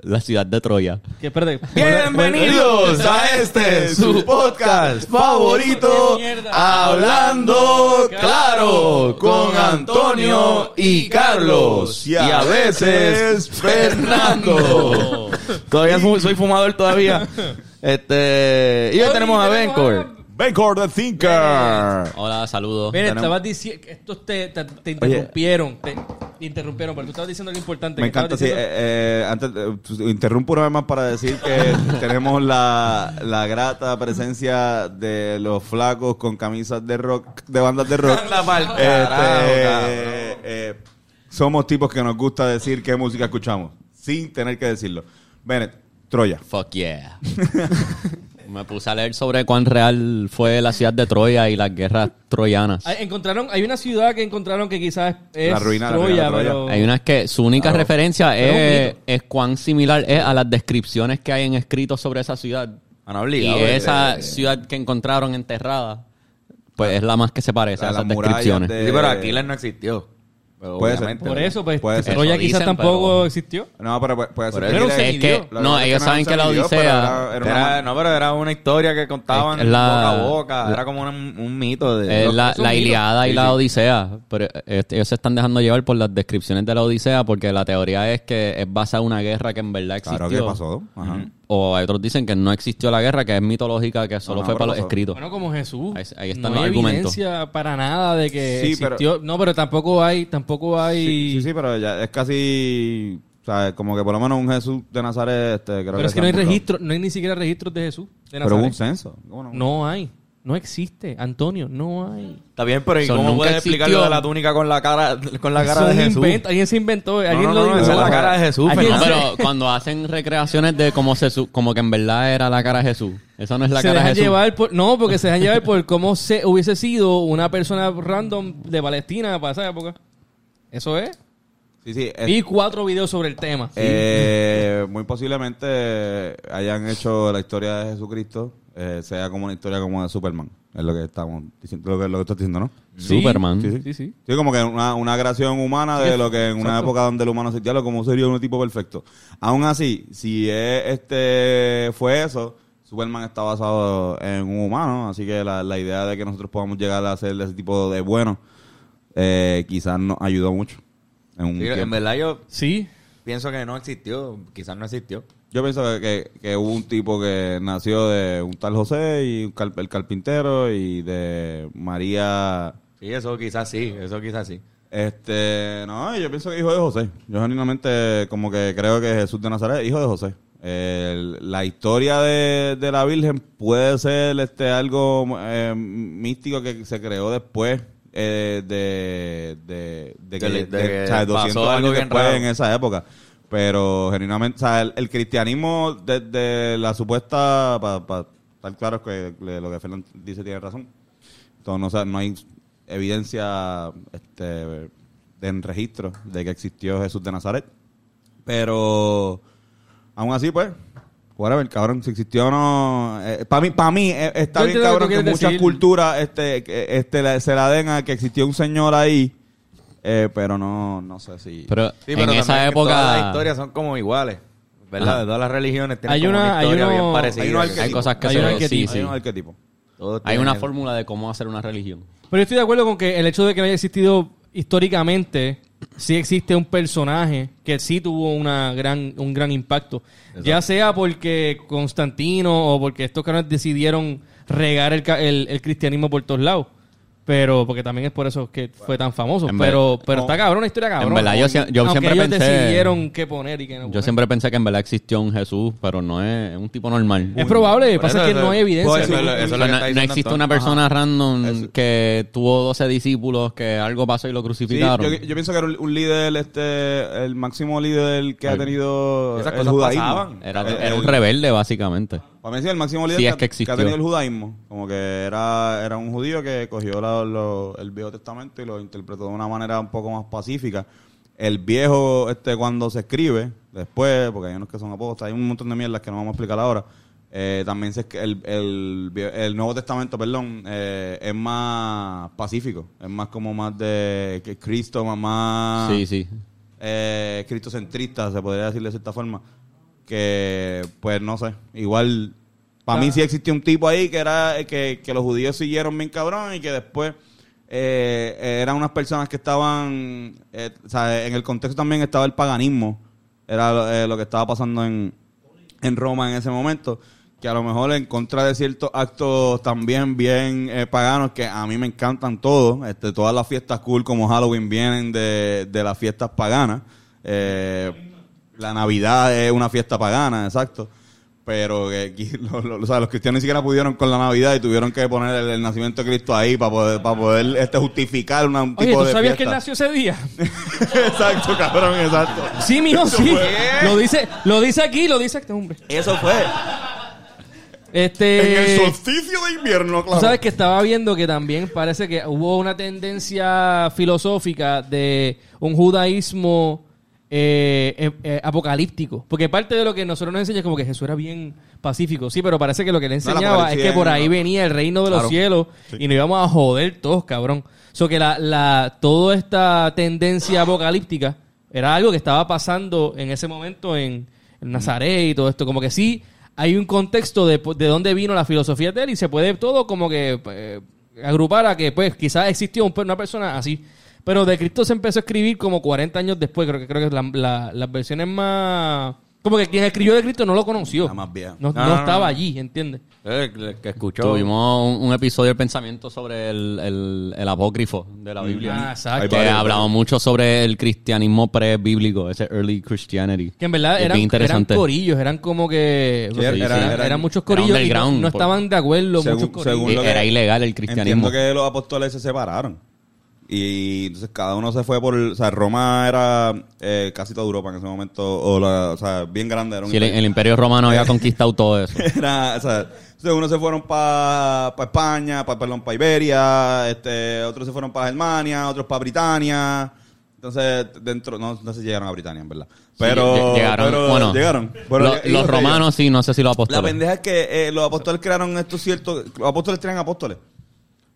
la ciudad de Troya. Que espérate. Bienvenidos a este su podcast favorito. Hablando Claro, con Antonio y Carlos, y a veces Fernando. Todavía soy fumador todavía. Este, y hoy tenemos a Bencor. Bencor the Thinker. Hola, saludos. Mira, Tenemos- estabas diciendo. Estos te, te, te interrumpieron. Te, te interrumpieron, pero tú estabas diciendo algo importante. Me que estabas encanta, sí. diciendo- eh, eh, antes, eh, interrumpo una vez más para decir que tenemos la, la grata presencia de los flacos con camisas de rock, de bandas de rock. Anda pa'l Este, carajo, eh, eh, somos tipos que nos gusta decir qué música escuchamos, sin tener que decirlo. Bennett, Troya. Fuck yeah. Me puse a leer sobre cuán real fue la ciudad de Troya y las guerras troyanas. Ah, encontraron, hay una ciudad que encontraron que quizás es La ruina- la Troya, ruina de Troya. pero... Hay unas que su única Claro. referencia es, cuán similar es a las descripciones que hay en escritos sobre esa ciudad. Han Y esa eh, ciudad que encontraron enterrada, pues es la más que se parece La- a esas descripciones. de- Sí, pero Aquiles no existió. Pero Puede ser. Por eso, pues, Puede ser. Troya quizás dicen, tampoco pero- existió. No, pero puede, puede ser Por que es que- no, ellos que saben que la pero Odisea- era- era una- no, pero era una historia que contaban Es la- boca a boca. Era como un, un mito de... Es la, la. Iliada y Sí, la sí. Odisea. Pero eh, ellos se están dejando llevar por las descripciones de la Odisea porque la teoría es que es basada en una guerra que en verdad existió. Claro, ¿qué pasó? Ajá. O hay otros dicen que no existió la guerra, que es mitológica, que solo no, fue para los escritos. Bueno, como Jesús. Ahí- ahí están no los hay argumentos. evidencia para nada de que Sí, pero- existió. No, pero tampoco hay, tampoco hay... Sí, sí, sí, pero ya es casi, o sea, como que por lo menos un Jesús de Nazaret, este, creo pero es que no hay registro, no hay ni siquiera registros de Jesús. de Pero hubo un Nazaret. censo. ¿Cómo no? No hay. No existe, Antonio, no hay. Está bien, pero ¿y Eso cómo nunca puedes explicar existió. lo de la túnica con la cara, con la cara Eso de un Jesús? invento, alguien se inventó, alguien no, lo no, esa es la cara de Jesús, Alguien No, pero cuando hacen recreaciones de cómo se su- como que en verdad era la cara de Jesús. Eso no es la se cara de dejan Jesús. llevar por, no, porque se dejan llevar por cómo se hubiese sido una persona random de Palestina para esa época. Eso es. Sí, sí. es- Vi cuatro videos sobre el tema. eh, muy posiblemente hayan hecho la historia de Jesucristo eh, sea como una historia como de Superman. Es lo que estamos diciendo, lo que, lo que estás diciendo, ¿no? Superman. Sí, sí. Sí, sí. Sí, como que una, una creación humana de Sí, lo que en una exacto. época donde el humano existía, lo como sería un tipo perfecto. Aún así, si es, este fue eso, Superman está basado en un humano, así que la, la idea de que nosotros podamos llegar a ser ese tipo de bueno, eh, quizás nos ayudó mucho. En un Sí, en verdad yo Sí. pienso que no existió. Quizás no existió. Yo pienso que, que, hubo un tipo que nació de un tal José y un cal- el carpintero y de María Sí, eso quizás sí. Eso quizás sí. Este, no, yo pienso que hijo de José. Yo genuinamente como que creo que Jesús de Nazaret, hijo de José. La historia de, de la Virgen puede ser este algo eh, místico que se creó después eh, de, de, de que, De- de que pasó 200 algo años bien después raro. en esa época. Pero genuinamente, o sea, el, el cristianismo desde la supuesta, para estar claro que lo que Fernando dice tiene razón. Entonces, no, o sea, no hay evidencia este, de, en registro de que existió Jesús de Nazaret. Pero, aún así, pues, whatever, cabrón, si existió o no. para mí, para mí eh, está Yo bien, que cabrón, que muchas decir. culturas este, este, se la den a que existió un señor ahí, eh, pero no, no sé si. Pero Sí, en esa que Todas las época historias son como iguales. ¿Verdad? Ajá. De todas las religiones tienen Hay como una- una, hay historia uno- bien parecida. hay arquetipo. cosas que Hay un arquetipo. sí. hay un arquetipo. todos Hay tienen una eso. fórmula de cómo hacer una religión. Pero yo estoy de acuerdo con que el hecho de que no haya existido históricamente, sí existe un personaje que sí tuvo una gran, un gran impacto. Ya sea porque Constantino o porque estos cabrones decidieron regar el, ca- el- el cristianismo por todos lados. Pero, porque también es por eso que fue tan famoso. En Pero, ver- pero no. está cabrón, una historia cabrón. verdad, yo yo siempre ellos pensé- decidieron qué poner y qué no Yo poner. siempre pensé que en verdad existió un Jesús, pero no es, es un tipo normal. Es probable, pasa eso, que eso- no hay evidencia. pues, no, existe una persona random Eso. que tuvo 12 discípulos, que algo pasó y lo Sí, crucificaron. yo, yo pienso que era un, un líder, este, el máximo líder que ha tenido Esas el cosas judaísmo. pasaban. Era, El- era un el- rebelde, básicamente. Para mí sí, el máximo líder Sí, que, es ha- que que existió. ha tenido el judaísmo. Como que era, era un judío que cogió la- lo- el Viejo Testamento y lo interpretó de una manera un poco más pacífica. El viejo, este, cuando se escribe, después, porque hay unos que son apóstoles, hay un montón de mierdas que no vamos a explicar ahora. eh, también se, el, el Nuevo Testamento, perdón, eh, es más pacífico. Es más como más de que Cristo, más, más Sí, sí. eh, cristocentrista, se podría decir de cierta forma. Que pues no sé, igual para mí sí existía un tipo ahí que era que, que los judíos siguieron bien cabrón y que después eh, eh, eran unas personas que estaban, eh, o sea, en el contexto también estaba el paganismo, era lo, eh, lo que estaba pasando en, en Roma en ese momento, que a lo mejor en contra de ciertos actos también bien paganos, que a mí me encantan todos, este, todas las fiestas cool como Halloween vienen de, de las fiestas paganas, Eh, la Navidad es una fiesta pagana, exacto. Pero que aquí lo- lo- o sea, los cristianos ni siquiera pudieron con la Navidad y tuvieron que poner el, el nacimiento de Cristo ahí para poder, para poder este, justificar una, un tipo Oye, ¿tú de sabías que él nació ese día? exacto, cabrón, exacto. Sí, mijo, sí. Lo dice, lo dice aquí, lo dice este hombre. Eso fue. Este, en el solsticio de invierno, Tú claro. sabes que estaba viendo que también parece que hubo una tendencia filosófica de un judaísmo eh, eh, eh, apocalíptico. Porque parte de lo que nosotros nos enseña es como que Jesús era bien pacífico. Sí, pero parece que lo que le No, enseñaba es que por ahí no. venía el reino de los cielos y nos íbamos a joder todos, cabrón. So que la, la, toda esta tendencia apocalíptica era algo que estaba pasando en ese momento en, en Nazaret y todo esto. Como que sí hay un contexto de, de dónde vino la filosofía de él y se puede todo como que eh, agrupar a que pues quizás existió un- una persona así. Pero de Cristo se empezó a escribir como 40 años después. Creo que creo que la- la- las versiones más... Como que quien escribió de Cristo no lo conoció. La más vieja. No, No, no no, estaba no. allí, ¿entiendes? Eh, que- que escuchó. Tuvimos un, un episodio del pensamiento sobre el, el, el apócrifo de la Biblia. Ah, exacto. Que hablamos mucho sobre el cristianismo pre-bíblico, ese early Christianity. Que en verdad eran, eran corillos, eran como que... Sí, eran, eran- eran eran- muchos corillos y no, underground, no por- estaban de acuerdo Según- muchos corillos. según lo que- Era ilegal el cristianismo. Entiendo que los apóstoles se separaron. Y entonces cada uno se fue por... O sea, Roma era eh, casi toda Europa en ese momento. O, la, o sea, bien grande. Era un Sí, el, el imperio romano había conquistado todo eso. Era, o sea, entonces unos se fueron para España, pa, perdón, para Iberia, este, otros se fueron para Germania, otros para Britania. Entonces, dentro, no, no se llegaron a Britania, en verdad. Pero, lle- llegaron, pero bueno, llegaron. Pero Lo- los romanos sí, no sé si los La apóstoles. pendeja es que eh, los apóstoles crearon estos ciertos, los apóstoles crean apóstoles.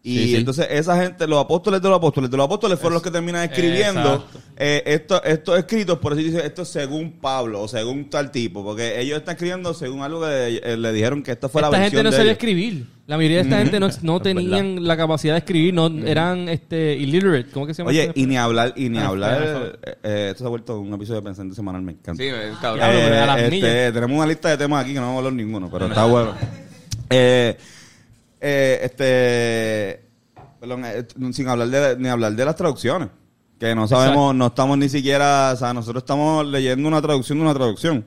Y Sí, sí. entonces esa gente, los apóstoles de los apóstoles, de los apóstoles fueron los que terminan escribiendo eh, esto- estos escritos, por eso dice esto es según Pablo o según tal tipo, porque ellos están escribiendo según algo que eh, le dijeron que esta fue la esta versión gente no de sabía ellos. escribir. La mayoría de esta gente no, no tenían la capacidad de escribir, no eran este illiterate. ¿Cómo que se llama? Oye, esto? y ni hablar, y ni Ah, hablar, eh, eh, esto se ha vuelto un episodio de Pensando Semanal, me encanta. Sí, cabrón. Las este, tenemos una lista de temas aquí que no vamos a hablar ninguno, pero está bueno. Eh, eh, este, perdón, eh, sin hablar de, ni hablar de las traducciones, que no sabemos, no estamos ni siquiera, o sea, nosotros estamos leyendo una traducción de una traducción.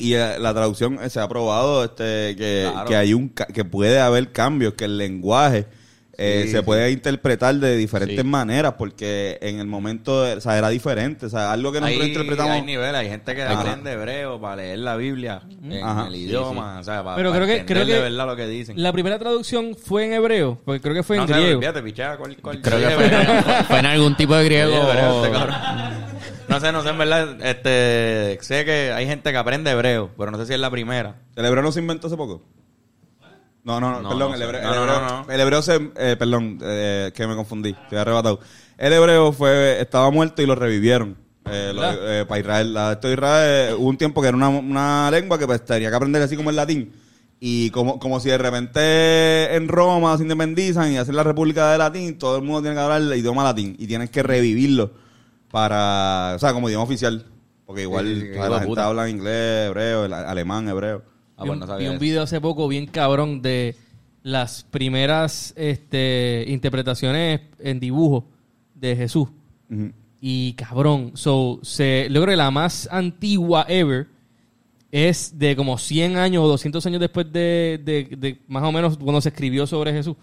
Y eh, la traducción eh, se ha probado este, que, Claro. que hay un ca- que puede haber cambios, que el lenguaje eh, Sí, se sí. puede interpretar de diferentes Sí. maneras, porque en el momento, de- o sea, era diferente, o sea, algo que nosotros Hay, interpretamos. hay niveles, hay gente que aprende hebreo para leer la Biblia en Ajá. el Sí, idioma, o sea, para, Pero para creo que- creo que de verdad lo que dicen. La primera traducción fue en hebreo, porque creo que fue en no griego. olvídate, pichea, cuál- cuál- Creo que fue, en algún tipo de griego. Hebreo, este. No sé, no sé, en verdad, este, sé que hay gente que aprende hebreo, pero no sé si es la primera. ¿El hebreo no se inventó hace poco? No, no, no, perdón, el hebreo, el hebreo, el se, eh, perdón, eh, que me confundí, estoy arrebatado. El hebreo fue, estaba muerto y lo revivieron. Eh, eh, para Israel, la, esto de Israel, eh, hubo un tiempo que era una, una lengua que pues, tenía que aprender así como el latín. Y como, como si de repente en Roma se independizan y hacen la República de Latín, todo el mundo tiene que hablar el idioma latín y tienes que revivirlo para, o sea, como idioma oficial. Porque igual Sí, sí, la hijo de gente puta. habla inglés, hebreo, el- alemán, hebreo. Ah, vi, un, vi video hace poco bien cabrón de las primeras este, interpretaciones en dibujo de Jesús. Y cabrón, so, se, yo creo que la más antigua ever es de como 100 años o 200 años después de, de- de más o menos cuando se escribió sobre Jesús.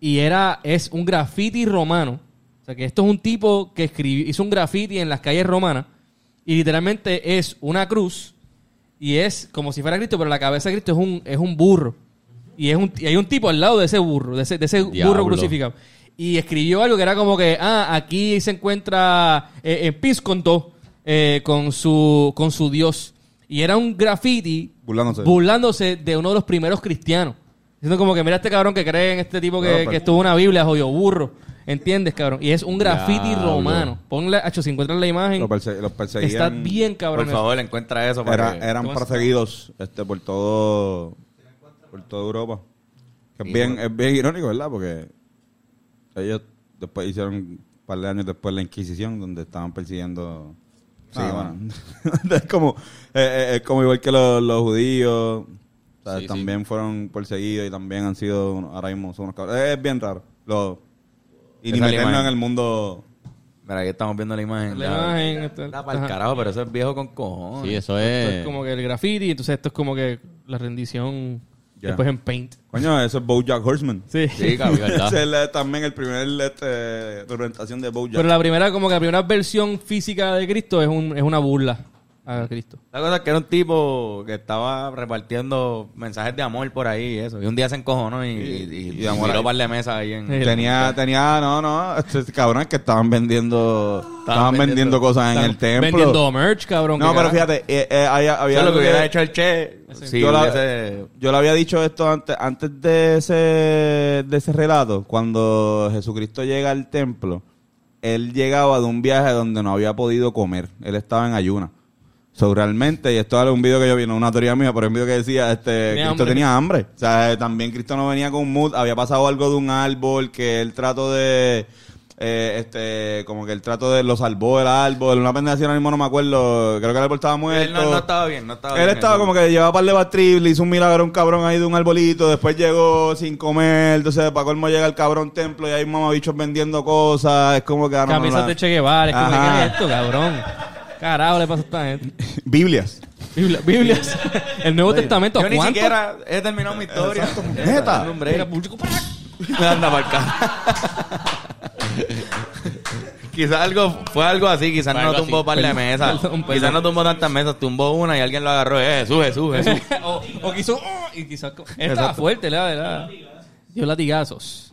Y era, es un graffiti romano. O sea que esto es un tipo que escribió, hizo un graffiti en las calles romanas y literalmente es una cruz y es como si fuera Cristo, pero la cabeza de Cristo es un, es un burro. Y, es un, y hay un tipo al lado de ese burro, de ese, de ese burro crucificado. Y escribió algo que era como que, ah, aquí se encuentra eh, en Pisconto eh, con, su, con su Dios. Y era un graffiti Burlándose. burlándose de uno de los primeros cristianos. Diciendo como que mira este cabrón que cree en este tipo que, Claro, pero- que estuvo una Biblia, joyo burro. ¿Entiendes, cabrón? Y es un graffiti romano. Ponle, hecho, si encuentran la imagen, Los, perse- los perseguían. está bien cabrón. Por favor, encuentra eso para Era- que- eran perseguidos este, por todo por toda Europa. Que es, bien, es bien irónico, ¿verdad? Porque ellos después hicieron un par de años después la Inquisición, donde estaban persiguiendo. Sí, Ah, bueno. es como eh, eh, es como igual que los, los judíos. o sea, Sí, sí. también fueron perseguidos y también han sido, ahora mismo son unos cabros. Es bien raro. Lo, y ni Esa meternos imagen. en el mundo. Mira, aquí estamos viendo la imagen. La ya. imagen, está- pa'l ajá. carajo, pero eso es viejo con cojones. Sí, eso Esto es. es como que el graffiti, entonces esto es como que la rendición Ya. después en paint. Coño, eso es Bojack Horseman. Sí. Sí, cabrón. ¿verdad? Ese es también el primer este, representación de Bojack. Pero la primera, como que la primera versión física de Cristo es, un, es una burla a Cristo. La cosa es que era un tipo que estaba repartiendo mensajes de amor por ahí y eso. Y un día se encojonó y, y, y, y amor un par de mesas ahí en... Sí. Tenía, tenía, no, no, estos cabrones que estaban vendiendo, estaban vendiendo, vendiendo- cosas en el templo. Vendiendo merch, cabrón. no, pero carajo. fíjate, eh, eh, había, había lo que hubiera hecho el Che. Si yo, la- hubiese... yo le había dicho esto antes, antes de ese, de ese relato, cuando Jesucristo llega al templo, él llegaba de un viaje donde no había podido comer, él estaba en ayuna. So, realmente, y esto es un video que yo vi, no una teoría mía, pero un video que decía, este, Tenía Cristo hambre. tenía hambre. O sea, eh, también Cristo no venía con un mood, había pasado algo de un árbol, que él trató de, eh, este, como que el trato de lo salvó el árbol, una pendeja ahora mismo no me acuerdo, creo que el árbol estaba muerto. Él no, no estaba bien, no estaba Él bien. estaba Eso- como que llevaba par de batril, le hizo un milagro a un cabrón ahí de un arbolito, después llegó sin comer, entonces para colmo llega el cabrón templo y hay mamabichos vendiendo cosas, es como que... ah, no, no, Camisas la- de Che Guevara. Es como. ¿qué es esto, cabrón? Carajo, le pasa a esta gente. Biblias. Biblia- Biblias. El Nuevo Testamento, ¿a Yo ni cuánto? siquiera he terminado mi historia. Neta. Dame un break. Era público para- Anda para acá. quizás algo, fue algo así, quizás Fue no algo tumbó así. un par de Perdón, mesas. perdón, perdón. Quizás no tumbó tantas mesas, tumbó una y alguien lo agarró. Eh, Jesús, Jesús, Jesús. o, o quiso... oh, y quizás... Estaba fuerte, le da, le da. Dio latigazos.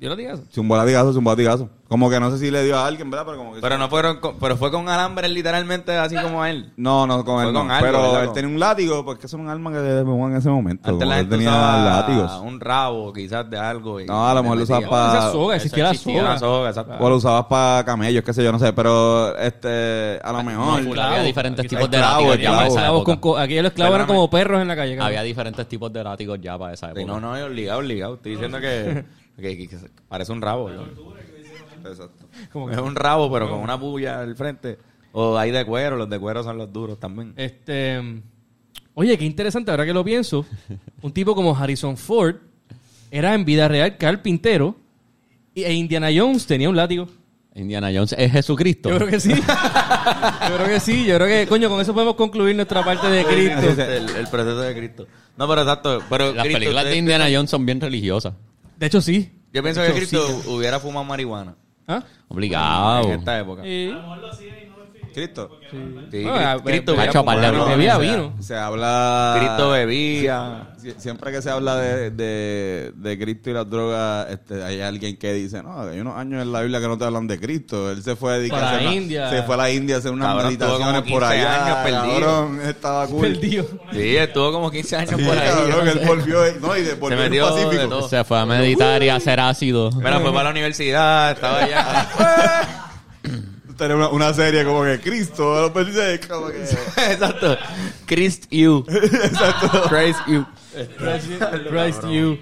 Dio latigazos. Es un latigazo, es un latigazo. Como que no sé si le dio a alguien, ¿verdad? Pero como que... Pero no fueron, con- pero fue con alambres literalmente así como él. No, no, con Fue él no. con algo, pero ¿verdad? él tenía un látigo, porque eso era un arma que le en ese momento. Antes la él gente tenía usaba látigos. un rabo quizás de algo. y- No, a lo mejor lo metía. usaba pa- Esa soga, existía la existía, soga. Una soga, exacto. O lo usabas para camellos, qué sé yo, no sé. Pero, este, a lo mejor... No, había diferentes tipos de látigos para Aquí los esclavos eran como perros en la calle. Había diferentes tipos de látigos ya para esa época. Sí, no, no, es obligado, obligado. Estoy diciendo que, que- que- que parece un rabo. ¿no? Exacto. Como que- Es un rabo, pero con una bulla al frente. O hay de cuero, los de cuero son los duros también. Este, oye, qué interesante, ahora que lo pienso. Un tipo como Harrison Ford era en vida real carpintero y, e Indiana Jones tenía un látigo. Indiana Jones es Jesucristo. Yo creo que sí. yo creo que sí. Yo creo que, coño, con eso podemos concluir nuestra parte de Cristo. El, el proceso de Cristo. No, pero exacto. Pero Las Cristo, películas de Indiana Jones son bien religiosas. De hecho, sí. Yo pienso que Cristo sí. hubiera fumado marihuana ¿Ah? Obligado. en esta época. Sí. Cristo. Sí, Ah, Cri- Cristo hecho par de fumado. bromas. Bebía se- vino. Se habla... Cristo bebía. Sie- Siempre que se habla de, de, de Cristo y las drogas, este, hay alguien que dice, no, hay unos años en la Biblia que no te hablan de Cristo. Él se fue a dedicar Para a una- India. Se fue a la India a hacer unas Cabrón, meditaciones como por 15 allá. años perdido. Cabrón, estaba cool. Perdido. Sí, estuvo como 15 años Sí, por ahí. cabrón, él volvió, no, y de, volvió el metió Pacífico. Se fue a meditar y a hacer ácido. Mira, fue para la universidad, estaba allá. Tener una, una serie como que Cristo, como que... Exacto. Christ you. Exacto. Christ you. Christ you.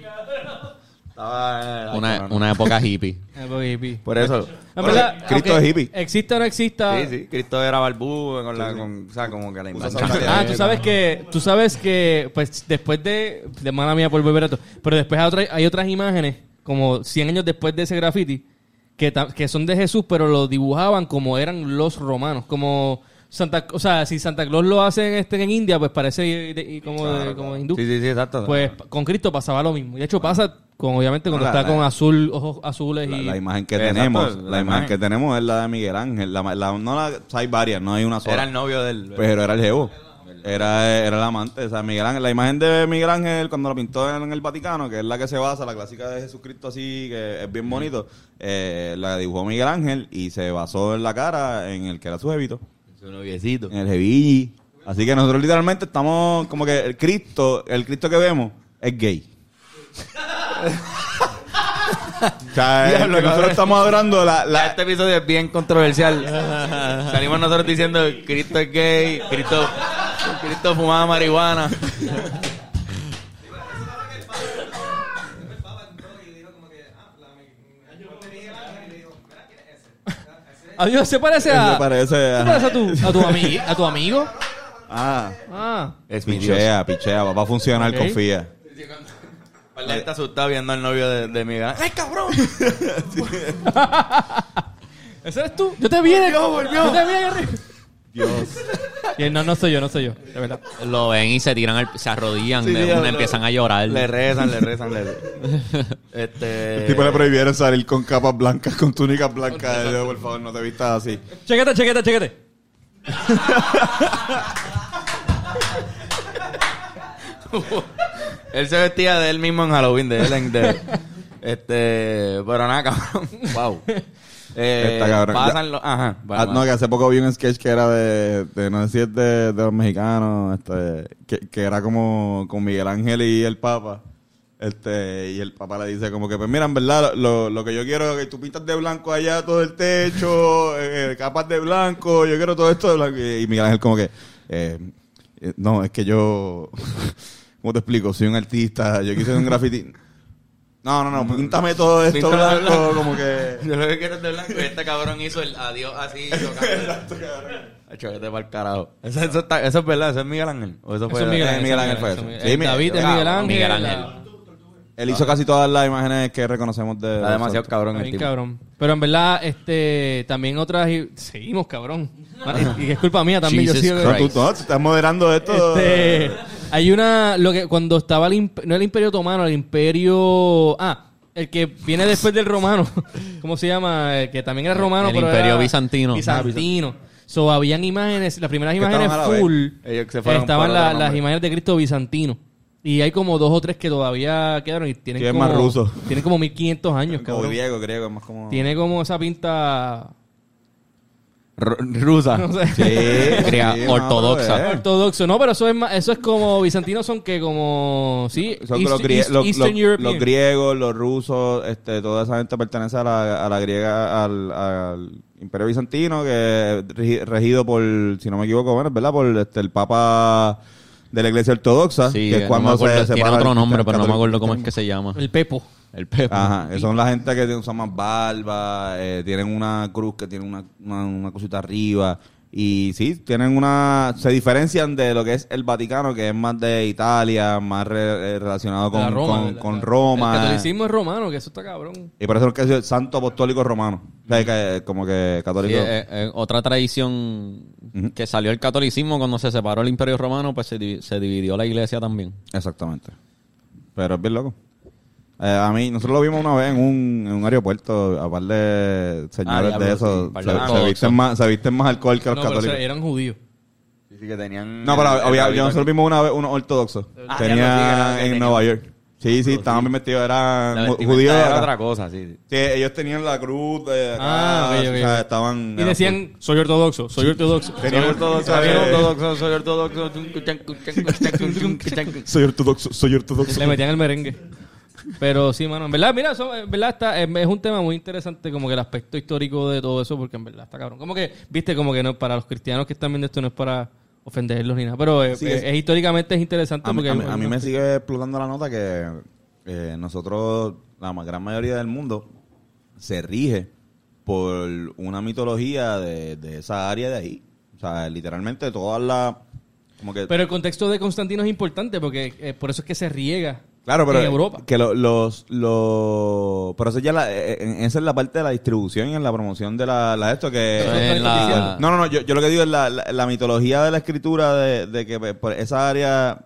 Una, una época hippie. Porque hippie. Por eso. En verdad, Cristo es hippie. Exista o no exista. Sí, sí. Cristo era barbú con la, con, o sea, como que la invasión. Ah, tú sabes que, tú sabes que, pues después de, de mala mía por beber esto, pero después hay, otra- hay otras imágenes, como 100 años después de ese graffiti, que, que son de Jesús, pero lo dibujaban como eran los romanos, como Santa, o sea, si Santa Claus lo hacen este en India, pues parece de- de- como, de- como hindú. Sí, sí, sí, exacto. Pues con Cristo pasaba lo mismo. Y de hecho pasa con, obviamente, cuando La- está la- con azul, ojos azules La, y... la imagen que Exacto, tenemos, la la, imagen imagen. que tenemos es la de Miguel Ángel. La, la- no la, o sea, hay varias, no hay una sola. era el novio del. Pero era el Jevo. Era, era el amante. O sea, Miguel Ángel, la imagen de Miguel Ángel cuando lo pintó en el Vaticano, que es la que se basa, la clásica de Jesucristo así, que es bien bonito, eh, la dibujó Miguel Ángel y se basó en la cara en el que era su jevito, Su noviecito. en el jevilli. Así que nosotros literalmente estamos como que el Cristo, el Cristo que vemos es gay. O sea, Diablo, que nosotros estamos adorando la, este episodio es bien controversial. Salimos nosotros diciendo Cristo es gay, Cristo, Cristo fumaba marihuana. Adiós, se parece a. parece, ¿Se ajá. parece a tu, a tu, ami- a tu amigo? Ah, Ah. Es mi pichea, pichea, va a funcionar, Ok. confía. La gente asustada viendo al novio de, de Miguel. ¡Ay, cabrón! ¿Ese eres tú? Yo te vi. Yo te vi ahí arriba. Dios. Y él, no, no soy yo, no soy yo. De verdad. Lo ven y se tiran, al- se arrodillan, Sí, de una lo- empiezan a llorar. Le rezan, le rezan, le Este... El tipo le prohibieron salir con capas blancas, con túnicas blancas. Yo, por favor, no te vistas así. Chéquete, chéquete, chéquete. Él se vestía de él mismo en Halloween, de él en de, este, pero nada, cabrón. Wow. Eh, Está cabrón. Pasan Ya- los, ajá. Ah, no, que hace poco vi un sketch que era de, de no sé si es de, de los mexicanos, este, que, que era como con Miguel Ángel y el Papa. Este, y el Papa le dice como que, pues mira, en verdad, lo, lo que yo quiero es que tú pintas de blanco allá todo el techo, eh, capas de blanco, yo quiero todo esto de blanco. Y Miguel Ángel como que, eh, eh, no, es que yo, ¿cómo te explico? Soy un artista, yo quise un graffiti. No, no, no, píntame todo esto Píntalo de blanco, blanco. como que... Yo lo que quiero es de blanco y este cabrón hizo el adiós así. Exacto, cabrón. Vete para el carajo. Eso, eso, está- eso es verdad, eso es Miguel Ángel. O eso fue Eso es Miguel Ángel. Miguel eso es Ángel fue eso. eso. El Sí, Miguel- David es Miguel Ángel. Miguel Ángel. Él hizo casi todas las imágenes que reconocemos de... Está demasiado de- cabrón el tipo. cabrón. Pero en verdad, este, también otras... Seguimos, cabrón. Y, y es culpa mía también. yo Jesus sigo- No, tú no, tú estás moderando esto. Este, hay una, lo que cuando estaba el, no el Imperio Otomano, el Imperio, ah, el que viene después del romano, ¿cómo se llama? El que también era romano, El pero Imperio era bizantino. Bizantino. So, habían imágenes, las primeras imágenes full, Ellos se fueron estaban la- las imágenes de Cristo bizantino. Y hay como dos o tres que todavía quedaron y tienen Sí, es como... más ruso. Tienen como 1500 años, Como cabrón. griego, griego, es más como... Tiene como esa pinta... Ru- Rusa. No sé. Sí, Crea sí, ortodoxa. no, eh. Ortodoxo, no, pero eso es más, eso es como bizantinos son que como sí, Son East- los, grie- East- los- Eastern los- European. los griegos, los rusos, este, toda esa gente pertenece a la, a la griega, al, al imperio bizantino, que es regi- regido por, si no me equivoco, bueno, es verdad, por este, el papa de la iglesia ortodoxa, Sí, que es no cuando me acuerdo, se tiene separa otro el nombre, pero no me acuerdo cómo es que se llama. El Pepo. El Pepo. Ajá, son la gente que usan más barba, eh, tienen una cruz que tiene una, una, una cosita arriba. Y sí, tienen una. Se diferencian de lo que es el Vaticano, que es más de Italia, más re- eh, relacionado con, Roma, con, de la- con El catolicismo es romano, que eso está cabrón. Y por eso es que es el santo apostólico romano. O sea, que, como que Sí, católico. eh, eh, otra tradición que salió el catolicismo cuando se separó el Imperio Romano, pues se, se dividió la iglesia también. Exactamente. Pero es bien loco. Eh, a mí, nosotros lo vimos una vez en un, en un aeropuerto, a par de señores diablo, de eso. sí, par se, de se ortodoxos. visten más, se visten más alcohol que los No, pero católicos. o sea, eran judíos. Sí, sí, que tenían... No, pero el- el había, nosotros vimos una vez unos ortodoxos. Ah, Tenía ya lo sí, que en tenían. Nueva York. Sí, sí, estaban bien vestidos, La eran vestimenta judíos. era otra cosa, sí. Sí, ellos tenían la cruz de acá, Ah, ok, ok. o sea, estaban... Y decían, soy ortodoxo, soy ortodoxo. Tenían Soy ortodoxo, soy ortodoxo, soy ortodoxo. Soy ortodoxo, soy ortodoxo. Le metían el merengue. Pero sí, mano, en verdad, mira, eso, en verdad está, es es un tema muy interesante como que el aspecto histórico de todo eso, porque en verdad está cabrón. Como que, viste, como que no, para los cristianos que están viendo esto no es para ofenderlos ni nada, pero eh, Sí, eh, es- es, históricamente es interesante A porque... a mí- a mí me sigue explotando la nota que eh, nosotros, la gran mayoría del mundo, se rige por una mitología de, de esa área de ahí. O sea, literalmente todas las... Como que, Pero el contexto de Constantino es importante porque eh, por eso es que se riega claro, pero en Europa. que lo- los, los... Pero eso ya la, eh, eh, esa es la parte de la distribución y en la promoción de la, la esto que... Es la- No, no, no, yo, yo lo que digo es la, la, la mitología de la escritura de, de que pues, por esa área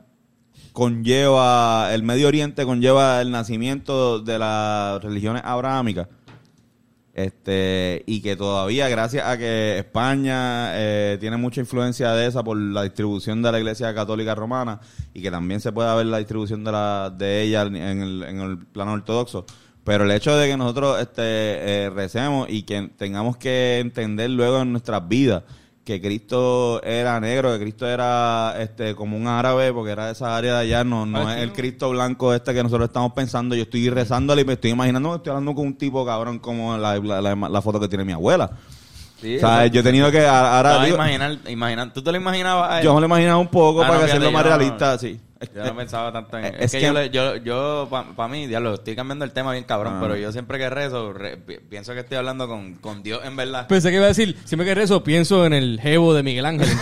conlleva, el Medio Oriente conlleva el nacimiento de las religiones abrahámicas. Este, y que todavía, gracias a que España eh, tiene mucha influencia de esa por la distribución de la Iglesia Católica Romana, y que también se puede ver la distribución de, la, de ella en el, en el plano ortodoxo. Pero el hecho de que nosotros este, eh, recemos y que tengamos que entender luego en nuestras vidas que Cristo era negro, que Cristo era este como un árabe, porque era de esa área de allá, no, no es el Cristo blanco este que nosotros estamos pensando. Yo estoy rezándole y me estoy imaginando que estoy hablando con un tipo cabrón como la, la- la- la foto que tiene mi abuela. Sí, o sea, yo he tenido que ahora digo- imaginar, imaginar, ¿Tú te lo imaginabas a él? yo me lo imaginaba un poco Ah, para no, que hacerlo más no- realista, sí. Yo no pensaba tanto en Es Es, que, que- yo, le- yo, yo para mí, diablo, estoy cambiando el tema bien cabrón, Ah. pero yo siempre que rezo, re- pi- pienso que estoy hablando con, con Dios en verdad. Pensé que iba a decir, siempre que rezo, pienso en el jevo de Miguel Ángel.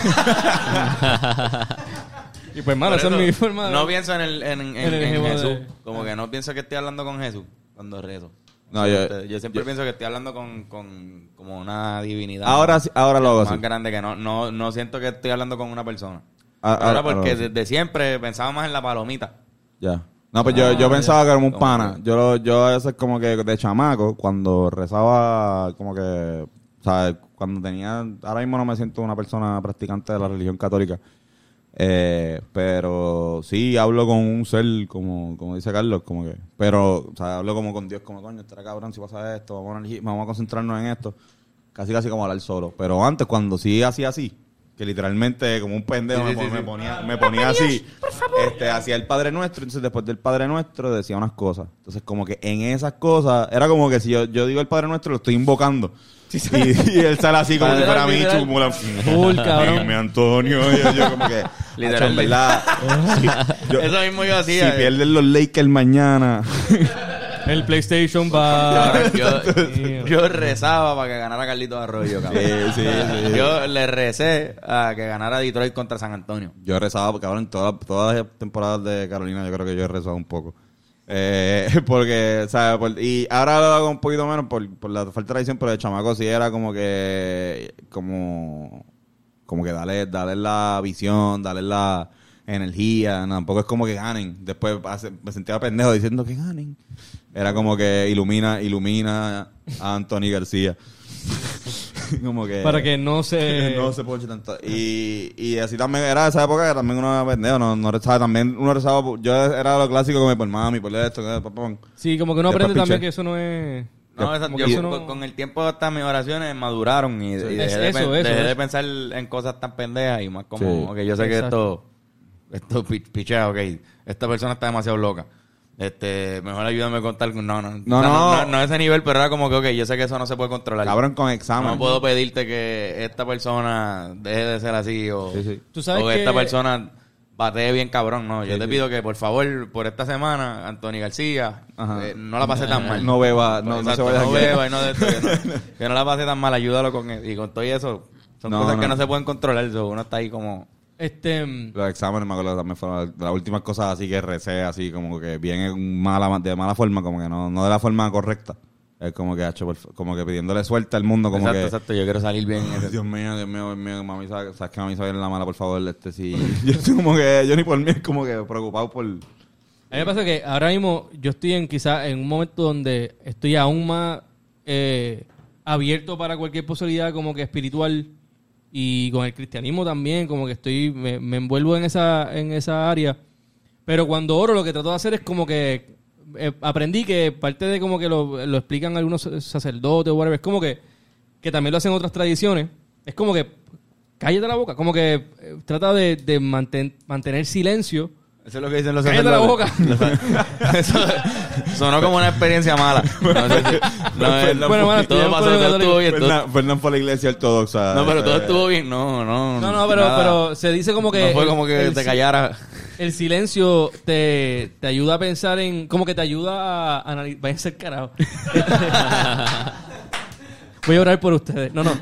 y pues, mano, esa es mi forma de... No pienso en, el, en, en- En el en jevo Jesús. de- Como que no pienso que estoy hablando con Jesús cuando rezo. No, yo- Este, yo siempre yo- pienso que estoy hablando con, con como una divinidad. Ahora sí- ahora lo hago más así. grande que no, no, no siento que estoy hablando con una persona. Ah, Ahora ah, porque ah, sí. desde siempre pensaba más en la palomita. Ya. No, pues yo, yo pensaba que era un pana. Yo, lo- yo a veces como que de chamaco, cuando rezaba, como que, ¿sabes? Cuando tenía, ahora mismo no me siento una persona practicante de la religión católica. Eh, pero sí hablo con un ser, como, como dice Carlos, como que, pero, o sea, hablo como con Dios, como coño, estará cabrón si pasa esto, vamos a, vamos a concentrarnos en esto. Casi casi como hablar solo. Pero antes, cuando sí hacía así, que literalmente como un pendejo Sí, me, sí, pon- sí, me sí. ponía, me ponía así, este, hacía el Padre Nuestro, entonces después del Padre Nuestro decía unas cosas. Entonces como que en esas cosas, era como que si yo, yo digo el Padre Nuestro, lo estoy invocando. Y, y él sale así como si fuera mi literal. chúmula. Full, cabrón. Dime, Antonio. Y yo, yo como que, Literal. "Acho, en verdad. si, yo- Eso mismo yo si hacía. eh. pierden los Lakers mañana. El PlayStation va... Yo, yo rezaba para que ganara Carlitos Arroyo, cabrón. Sí, sí, sí. Yo le recé a que ganara Detroit contra San Antonio. Yo he rezado, cabrón, todas, todas las temporadas de Carolina yo creo que yo he rezado un poco. Eh, porque, ¿sabes? Por- y ahora lo hago un poquito menos por, por la falta de tradición, pero de chamaco sí era como que, como, como que darle, darle la visión, darle la energía, no, tampoco es como que ganen. Después hace- me sentía pendejo diciendo que ganen. Era como que ilumina, ilumina a Anthony García. como que Para que no se... no se ponche tanto. Y, y así también era esa época que también uno era pendejo, no, no rezaba también, uno rezaba, yo era lo clásico como por mami, por esto, que papá. Sí, como que uno Después aprende también que eso no es... No, esa- yo con, eso no- con el tiempo hasta mis oraciones maduraron y, y dejé, Es de, eso, pen- eso, dejé eso. de pensar en cosas tan pendejas y más como Sí. ok, yo sé Exacto. que esto esto pi- pichea, ok, esta persona está demasiado loca. Este, mejor ayúdame a contar con no, no, No, o sea, no. no, no a ese nivel, pero era como que ok, yo sé que eso no se puede controlar. Cabrón con examen. no puedo pedirte que esta persona deje de ser así o, Sí, sí. Tú sabes o que esta persona batee bien cabrón, no. Yo Sí, te sí. pido que por favor, por esta semana, Anthony García, eh, no la pase tan mal. No beba, no, no se Exacto, vaya no beba y no de esto, que, no, que no la pase tan mal, ayúdalo con él. Y con todo eso, son No, cosas no. que no se pueden controlar. uno está ahí como... Este... Los exámenes me acuerdo también fueron las últimas cosas así que recé, así como que bien en mala, de mala forma, como que no, no de la forma correcta. Es como que, fa- como que pidiéndole suerte al mundo, como exacto, que... exacto, yo quiero salir bien. en Dios mío, Dios mío, Dios mío, mami, sabes, sabes que mami sabe la mala, por favor, este sí. Yo estoy como que, yo ni por mí, es como que preocupado por... A mí me pasa que ahora mismo yo estoy en quizás en un momento donde estoy aún más eh, abierto para cualquier posibilidad como que espiritual y con el cristianismo también, como que estoy, me, me envuelvo en esa, en esa área. Pero cuando oro lo que trato de hacer es como que eh, aprendí que parte de como que lo, lo explican algunos sacerdotes o whatever, es como que, que también lo hacen otras tradiciones, es como que cállate la boca, como que eh, trata de, de manten- mantener silencio. Eso es lo que dicen los Cállate la sacerdotes. Eso sonó como una experiencia mala. No sé si- no, eh, Bueno, bueno, todo pasó, todo estuvo bien. todo- fue a la iglesia ortodoxa. No, pero todo este, estuvo bien. No, no. No, no, pero, pero se dice como que... No fue como que el te callara. El silencio te, te ayuda a pensar en... Como que te ayuda a analizar... Váyanse al carajo. Voy a orar por ustedes. No, no.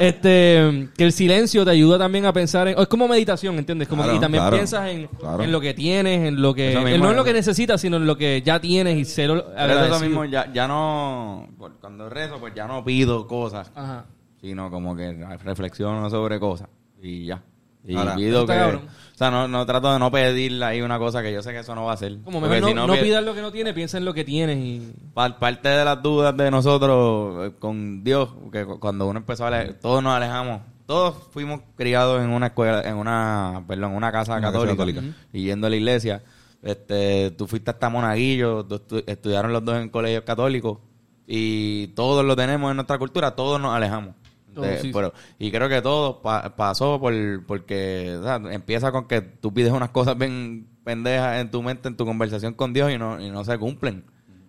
Este, que el silencio te ayuda también a pensar en... Es como meditación, ¿entiendes? Como que- y también claro, piensas en, claro. en lo que tienes, en lo que... Eso en- mismo no en es. lo que necesitas, sino en lo que ya tienes y ser eso mismo, ya, ya no. Cuando rezo, pues ya no pido cosas. Ajá. Sino como que reflexiono sobre cosas. Y ya. Y Ahora, pido que. cabrón. O sea, no, no trato de no pedirle ahí una cosa que yo sé que eso no va a hacer. Como mejor si no, no pi- pidas lo que no tienes, piensa en lo que tienes y... Pa- parte de las dudas de nosotros eh, con Dios, que cu- cuando uno empezó a leer, todos nos alejamos, todos fuimos criados en una escuela, en una, perdón, una casa Una católica, católica. y yendo a la iglesia. Este, tú fuiste hasta Monaguillo, estudiaron los dos en colegios católicos y todos lo tenemos en nuestra cultura, todos nos alejamos. Oh, De- sí, pero- y creo que todo pa- pasó por porque o sea, empieza con que tú pides unas cosas bien pendejas en tu mente, en tu conversación con Dios y no, y no se cumplen.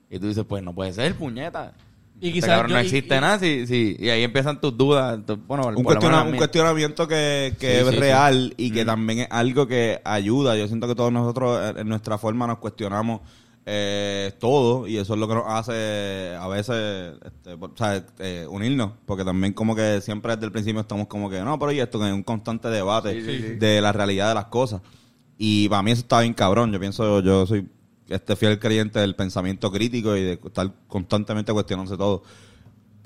Y tú dices, pues no puede ser, puñeta. Y Este quizás cabrón yo- no existe y- nada, sí, sí. Y ahí empiezan tus dudas. tu- bueno, un, cuestiona- un cuestionamiento que, que Sí, es sí, sí. real y que también es algo que ayuda. Yo siento que todos nosotros eh, en nuestra forma nos cuestionamos eh, todo y eso es lo que nos hace a veces este, por- o sea, eh, unirnos porque también como que siempre desde el principio estamos como que no pero y esto que es un constante debate de la realidad de las cosas. Y para mí eso está bien cabrón yo pienso yo soy este fiel creyente del pensamiento crítico y de estar constantemente cuestionándose todo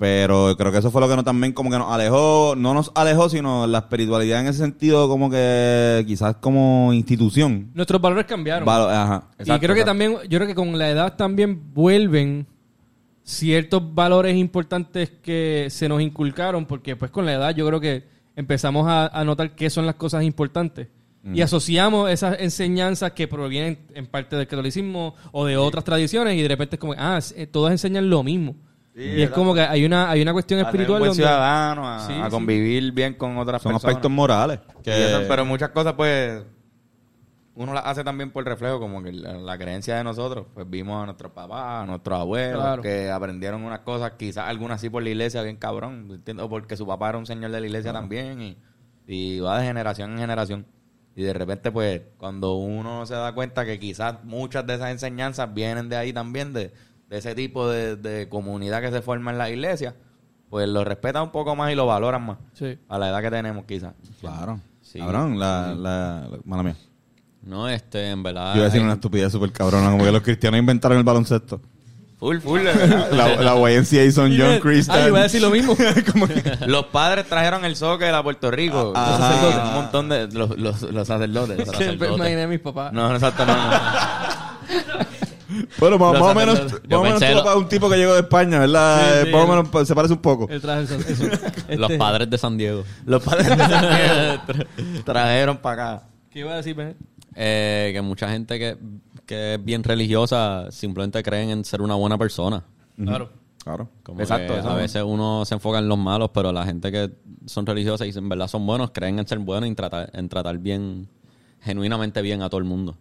pero creo que eso fue lo que nos también como que nos alejó, no nos alejó, sino la espiritualidad en ese sentido como que quizás como institución. Nuestros valores cambiaron. Valo- ajá. y creo que exacto. también, yo creo que con la edad también vuelven ciertos valores importantes que se nos inculcaron, porque pues con la edad yo creo que empezamos a, a notar qué son las cosas importantes. Y asociamos esas enseñanzas que provienen en parte del catolicismo o de otras tradiciones y de repente es como, ah, eh, todas enseñan lo mismo. Sí, y es como que hay una, hay una cuestión A ser espiritual un buen donde... ciudadano, a, Sí, a sí. convivir bien con otras Son personas. aspectos morales. Y Que, eso, pero muchas cosas, pues, uno las hace también por reflejo, como que la, la creencia de nosotros. Pues vimos a nuestros papás, a nuestros abuelos, Claro. que aprendieron unas cosas, quizás algunas sí por la iglesia, bien cabrón, ¿entiendes? o porque su papá era un señor de la iglesia también, y, y va de generación en generación. Y de repente, pues, cuando uno se da cuenta que quizás muchas de esas enseñanzas vienen de ahí también, de, de ese tipo de, de comunidad que se forma en la iglesia, pues lo respetan un poco más y lo valoran más. Sí. A la edad que tenemos, quizás. claro. Sí. Cabrón, la, la, la- mala mía. No, este, en verdad. Yo iba a decir hay- una estupidez súper cabrona, como que los cristianos inventaron el baloncesto. Full, full. de verdad. La, la YMCA son John Christian. Ah, yo iba a decir lo mismo. Como que- Los padres trajeron el soccer a Puerto Rico. Ah, Los ajá. sacerdotes, un montón de los, los, los sacerdotes. los Siempre sacerdotes. imaginé a mis papás. No, no, exacto, no. no. Bueno, más, o menos, más o menos lo- es un tipo que llegó de España, ¿verdad? Sí, Eh, sí, más o el- menos pues, se parece un poco. El traje eso. eso. Los Este, padres de San Diego. Los padres de San Diego tra- trajeron para acá. ¿Qué iba a decir, Peje? Eh, que mucha gente que, que es bien religiosa simplemente creen en ser una buena persona. Claro. Claro. Como Exacto, a es. veces uno se enfoca en los malos, pero la gente que son religiosas y en verdad son buenos, creen en ser buenos y en tratar, en tratar bien, genuinamente bien a todo el mundo.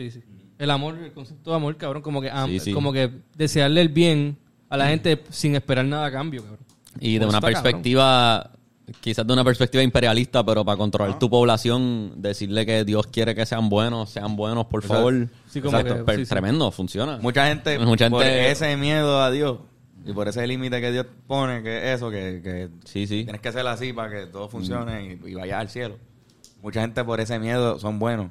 Sí, sí. El amor, el concepto de amor, cabrón, como que, am- Sí, sí. como que desearle el bien a la gente sin esperar nada a cambio, cabrón. Y de una está cabrón. perspectiva, quizás de una perspectiva imperialista, pero para controlar tu población, decirle que Dios quiere que sean buenos, sean buenos, por Exacto. favor. Sí, como Exacto. que- Per- sí, sí. Tremendo, funciona. Mucha gente, Mucha por gente- ese miedo a Dios y por ese límite que Dios pone, que es eso, que, que Sí, sí. tienes que ser así para que todo funcione y, y vayas al cielo. Mucha gente por ese miedo son buenos.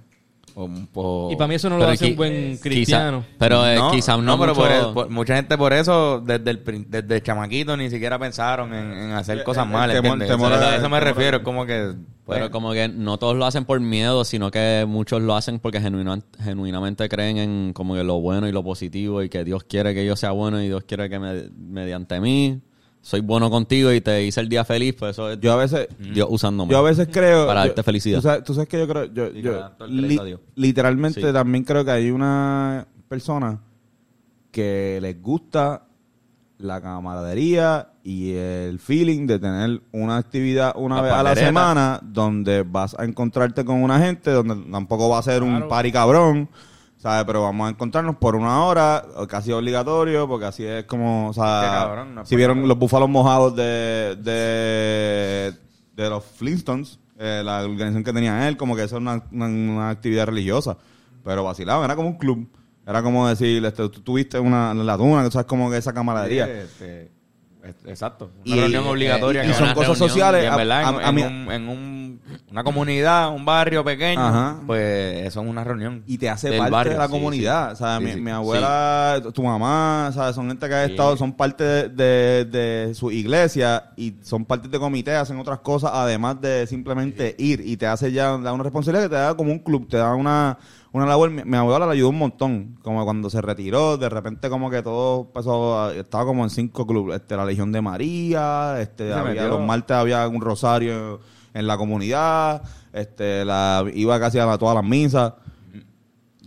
Y para mí eso no lo Pero hace qui- un buen quizá- cristiano. pero eh, quizás no, pero por mucho- el- por- mucha gente por eso, desde el desde chamaquito, ni siquiera pensaron en, en hacer cosas el malas. temor- ¿entiendes? temor Eso- a- a eso me refiero, es como que... pues, Pero como que no todos lo hacen por miedo, sino que muchos lo hacen porque genuina- genuinamente creen en como que lo bueno y lo positivo y que Dios quiere que yo sea bueno y Dios quiere que me- mediante mí soy bueno contigo y te hice el día feliz, pues eso es Yo a veces, Dios usándome. Yo a veces creo. Para yo- darte felicidad. Tú sabes, tú sabes que yo creo. Yo, yo literalmente Sí. también creo que hay una persona que les gusta la camaradería y el feeling de tener una actividad una La vez a la semana donde vas a encontrarte con una gente donde tampoco va a ser un party cabrón. ¿Sabes? Pero vamos a encontrarnos por una hora, casi obligatorio, porque así es como, o sea, cabrón, no si vieron los búfalos mojados de, de, de los Flintstones, eh, la organización que tenía él, como que eso es una, una, una actividad religiosa. Pero vacilaban, era como un club. Era como decir, este, tú tuviste una, la duna, que sabes como que esa camaradería. este, es- exacto. Una Y- reunión obligatoria. y que son cosas sociales, en a- verdad, a- en, a en mí- un- en un- una comunidad, un barrio pequeño, Ajá. pues eso es una reunión. y te hace parte barrio, de la sí, comunidad. sí. O sea, Sí, mi, abuela, tu mamá, ¿sabes? son gente que ha estado, son parte de, de, de su iglesia y son parte de comité, hacen otras cosas además de simplemente ir y te hace ya da una responsabilidad que te da como un club, te da una, una labor. Mi, mi abuela le ayudó un montón, como cuando se retiró, de repente como que todo a- estaba como en cinco clubes, este, la Legión de María, este, había, los martes había un rosario en la comunidad, este, la, iba casi a la- todas las misas.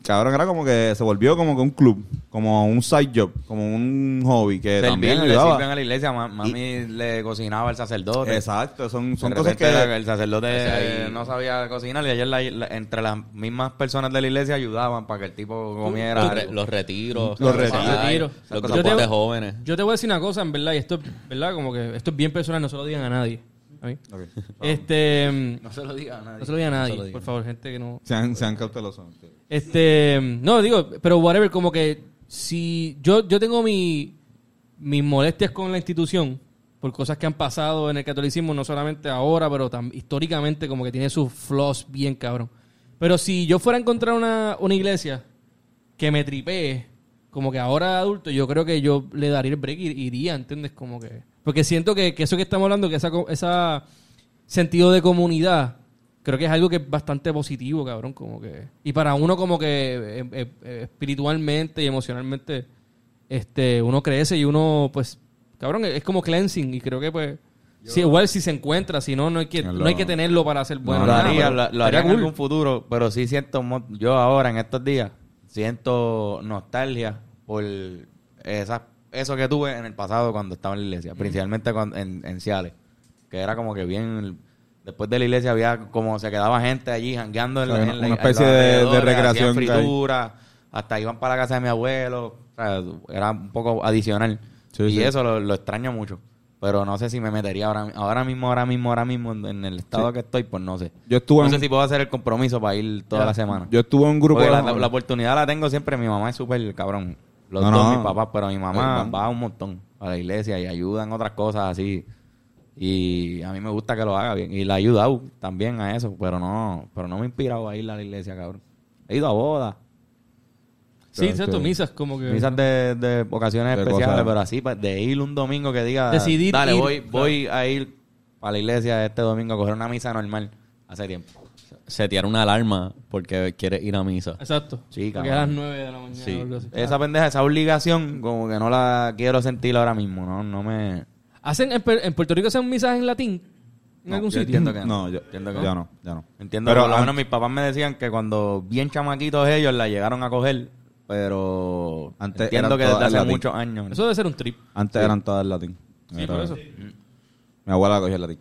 Cabrón, era como que se volvió como que un club, como un side job, como un hobby que Servir, también le ayudaba. sirven a la iglesia. Ma- Mami le cocinaba al sacerdote. Exacto, son, son De cosas repente que... el sacerdote O sea, y- no sabía cocinar y ayer la- la- entre las mismas personas de la iglesia ayudaban para que el tipo comiera. Los, re- los retiros. Los retiros. Retiros. Los Yo grupos te- de jóvenes. Yo te voy a decir una cosa, en verdad, y esto, es- ¿verdad? Como que esto es bien personal, no se lo digan a nadie. A mí. Este, No se lo diga a nadie. no se lo digan a nadie, por favor, gente que no. Sean, sean cautelosos. Este, no, digo, pero whatever, como que si yo, yo tengo mi, mis molestias con la institución por cosas que han pasado en el catolicismo, no solamente ahora, pero tam- históricamente como que tiene sus flaws bien cabrón. Pero si yo fuera a encontrar una, una iglesia que me tripee, como que ahora adulto, yo creo que yo le daría el break y iría, ¿entiendes? Como que... Porque siento que, que eso que estamos hablando, que esa, co- esa sentido de comunidad, creo que es algo que es bastante positivo, cabrón, como que... Y para uno como que eh, eh, eh, espiritualmente y emocionalmente, este, uno crece y uno, pues, cabrón, es como cleansing y creo que pues... sí, igual si se encuentra, si no, no hay que, No, no hay que tenerlo para hacer bueno. lo nada, haría, pero lo, lo haría en cool. algún futuro, pero sí siento, yo ahora en estos días, siento nostalgia por esa, eso que tuve en el pasado cuando estaba en la iglesia, principalmente cuando, en, en Ciales, que era como que bien, después de la iglesia había como se quedaba gente allí jangueando en, O sea, la- una- en especie de- recreación fritura, hasta iban para la casa de mi abuelo, o sea, era un poco adicional. Sí, y sí. eso lo, lo extraño mucho. Pero no sé si me metería ahora, ahora mismo, ahora mismo, ahora mismo en, el estado Sí. que estoy, pues no sé. Yo estuve no en- sé si puedo hacer el compromiso para ir toda la semana. Yo estuve en un grupo... De la, la oportunidad la tengo siempre. Mi mamá es súper cabrón. Los No, dos, no. mis papás, pero mi mamá va un montón a la iglesia y ayuda en otras cosas así. Y a mí me gusta que lo haga bien. Y la he ayudado también a eso, pero no, pero no me he inspirado a ir a la iglesia, cabrón. He ido a bodas, Sí, cierto, que- misas como que... misas de, de ocasiones De especiales, cosas. pero así, pa- de ir un domingo que diga, Decidir dale, ir, voy, claro. voy a ir para la iglesia este domingo a coger una misa normal hace tiempo. Setear una alarma porque quieres ir a misa. Exacto. Sí, Porque a las 9 de la mañana Sí. o algo así. Esa pendeja, esa obligación, como que no la quiero sentir ahora mismo, ¿no? No me... ¿Hacen, en, Pu- en Puerto Rico hacen misas en latín? ¿En No, algún yo sitio? entiendo que No, yo, Entiendo que ya no. no, ya no. Entiendo, Pero por lo menos mis papás me decían que cuando bien chamaquitos ellos la llegaron a coger, pero Antes entiendo que desde hace latín. muchos años. Eso debe ser un trip. Antes eran todas en latín. Sí, Era- por eso. Mi abuela cogía el latín.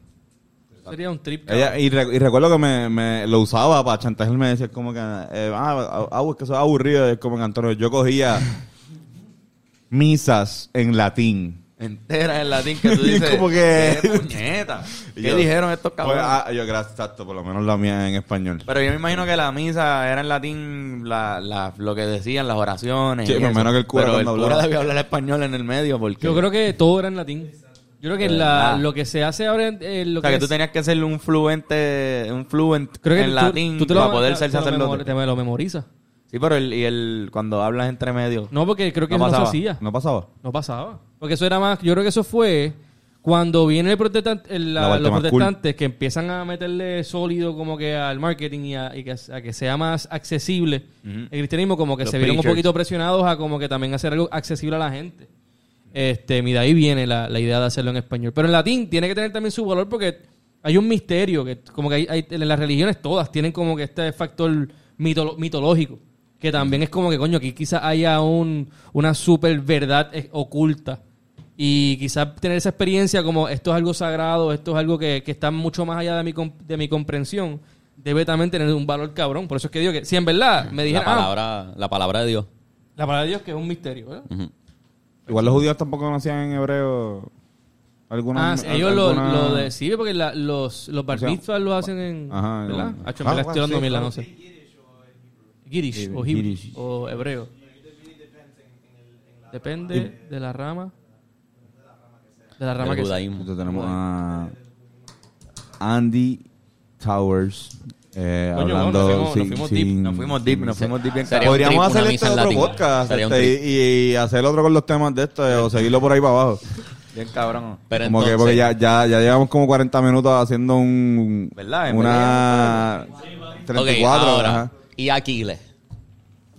Sería un trip. Ella, y, re- y recuerdo que me, me lo usaba para chantajearme. Decía como que, eh, ah, ah, es que eso es aburrido. Es como que Antonio, yo cogía misas en latín. Entera en latín que tú dices, como que- ¿qué puñeta? Y ¿Qué yo- dijeron estos Pues, cabrones? ah, yo, gracias, exacto, por lo menos la mía en español. Pero yo me imagino que la misa era en latín la, la, lo que decían, las oraciones. Sí, por menos que el cura Pero el cuando cura debía hablar español en el medio porque... Yo creo que todo era en latín. Yo creo que la, lo que se hace ahora... eh, lo o sea, que es- tú tenías que ser un fluente, un fluent creo que en tú- latín tú te lo- para poder ser sacerdote. Te lo memorizas. Sí, pero el, y el, cuando hablas entre medio. No, porque creo que No no, se pasaba. hacía. ¿No pasaba? No pasaba. Porque eso era más... Yo creo que eso fue cuando viene el protestante, el- La la- parte los cool. protestantes que empiezan a meterle sólido como que al marketing y a, y que, a que sea más accesible. El cristianismo como que Los se vieron un poquito presionados a como que también hacer algo accesible a la gente. Este, y de ahí viene la, la idea de hacerlo en español. Pero en latín tiene que tener también su valor porque hay un misterio que como que hay, hay- en las religiones todas tienen como que este factor mitolo- mitológico que también es como que coño aquí quizás haya un, una super verdad eh, oculta y quizás tener esa experiencia como esto es algo sagrado, esto es algo que, que está mucho más allá de mi, de mi comprensión, debe también tener un valor cabrón. Por eso es que digo que si en verdad me La dijeran, ah, palabra, la palabra de Dios. la palabra de Dios que es un misterio, ¿verdad? Igual los judíos tampoco conocían en hebreo alguna Ah, sí, ellos lo, alguna- lo de, sí, porque la- los, los bar lo hacen en... Ajá, ¿Verdad? Hacho, Ah, me la bueno, estoy dando no sé. Girish o. Hebrew o hebreo. Depende de la rama. De la rama que sea. judaísmo. Entonces tenemos a Andy Towers eh, Coño, hablando nos fuimos- nos sin- fuimos sin- deep, Nos fuimos deep, nos fuimos deep bien Podríamos trip, hacer este otro latín. podcast este, y, y hacer otro con los temas de esto o seguirlo por ahí para abajo. Bien cabrón. Pero como que entonces- porque ya, ya, ya llevamos como 40 minutos haciendo un ¿Verdad? En una Ok, 34 ahora. ajá. Y Aquiles.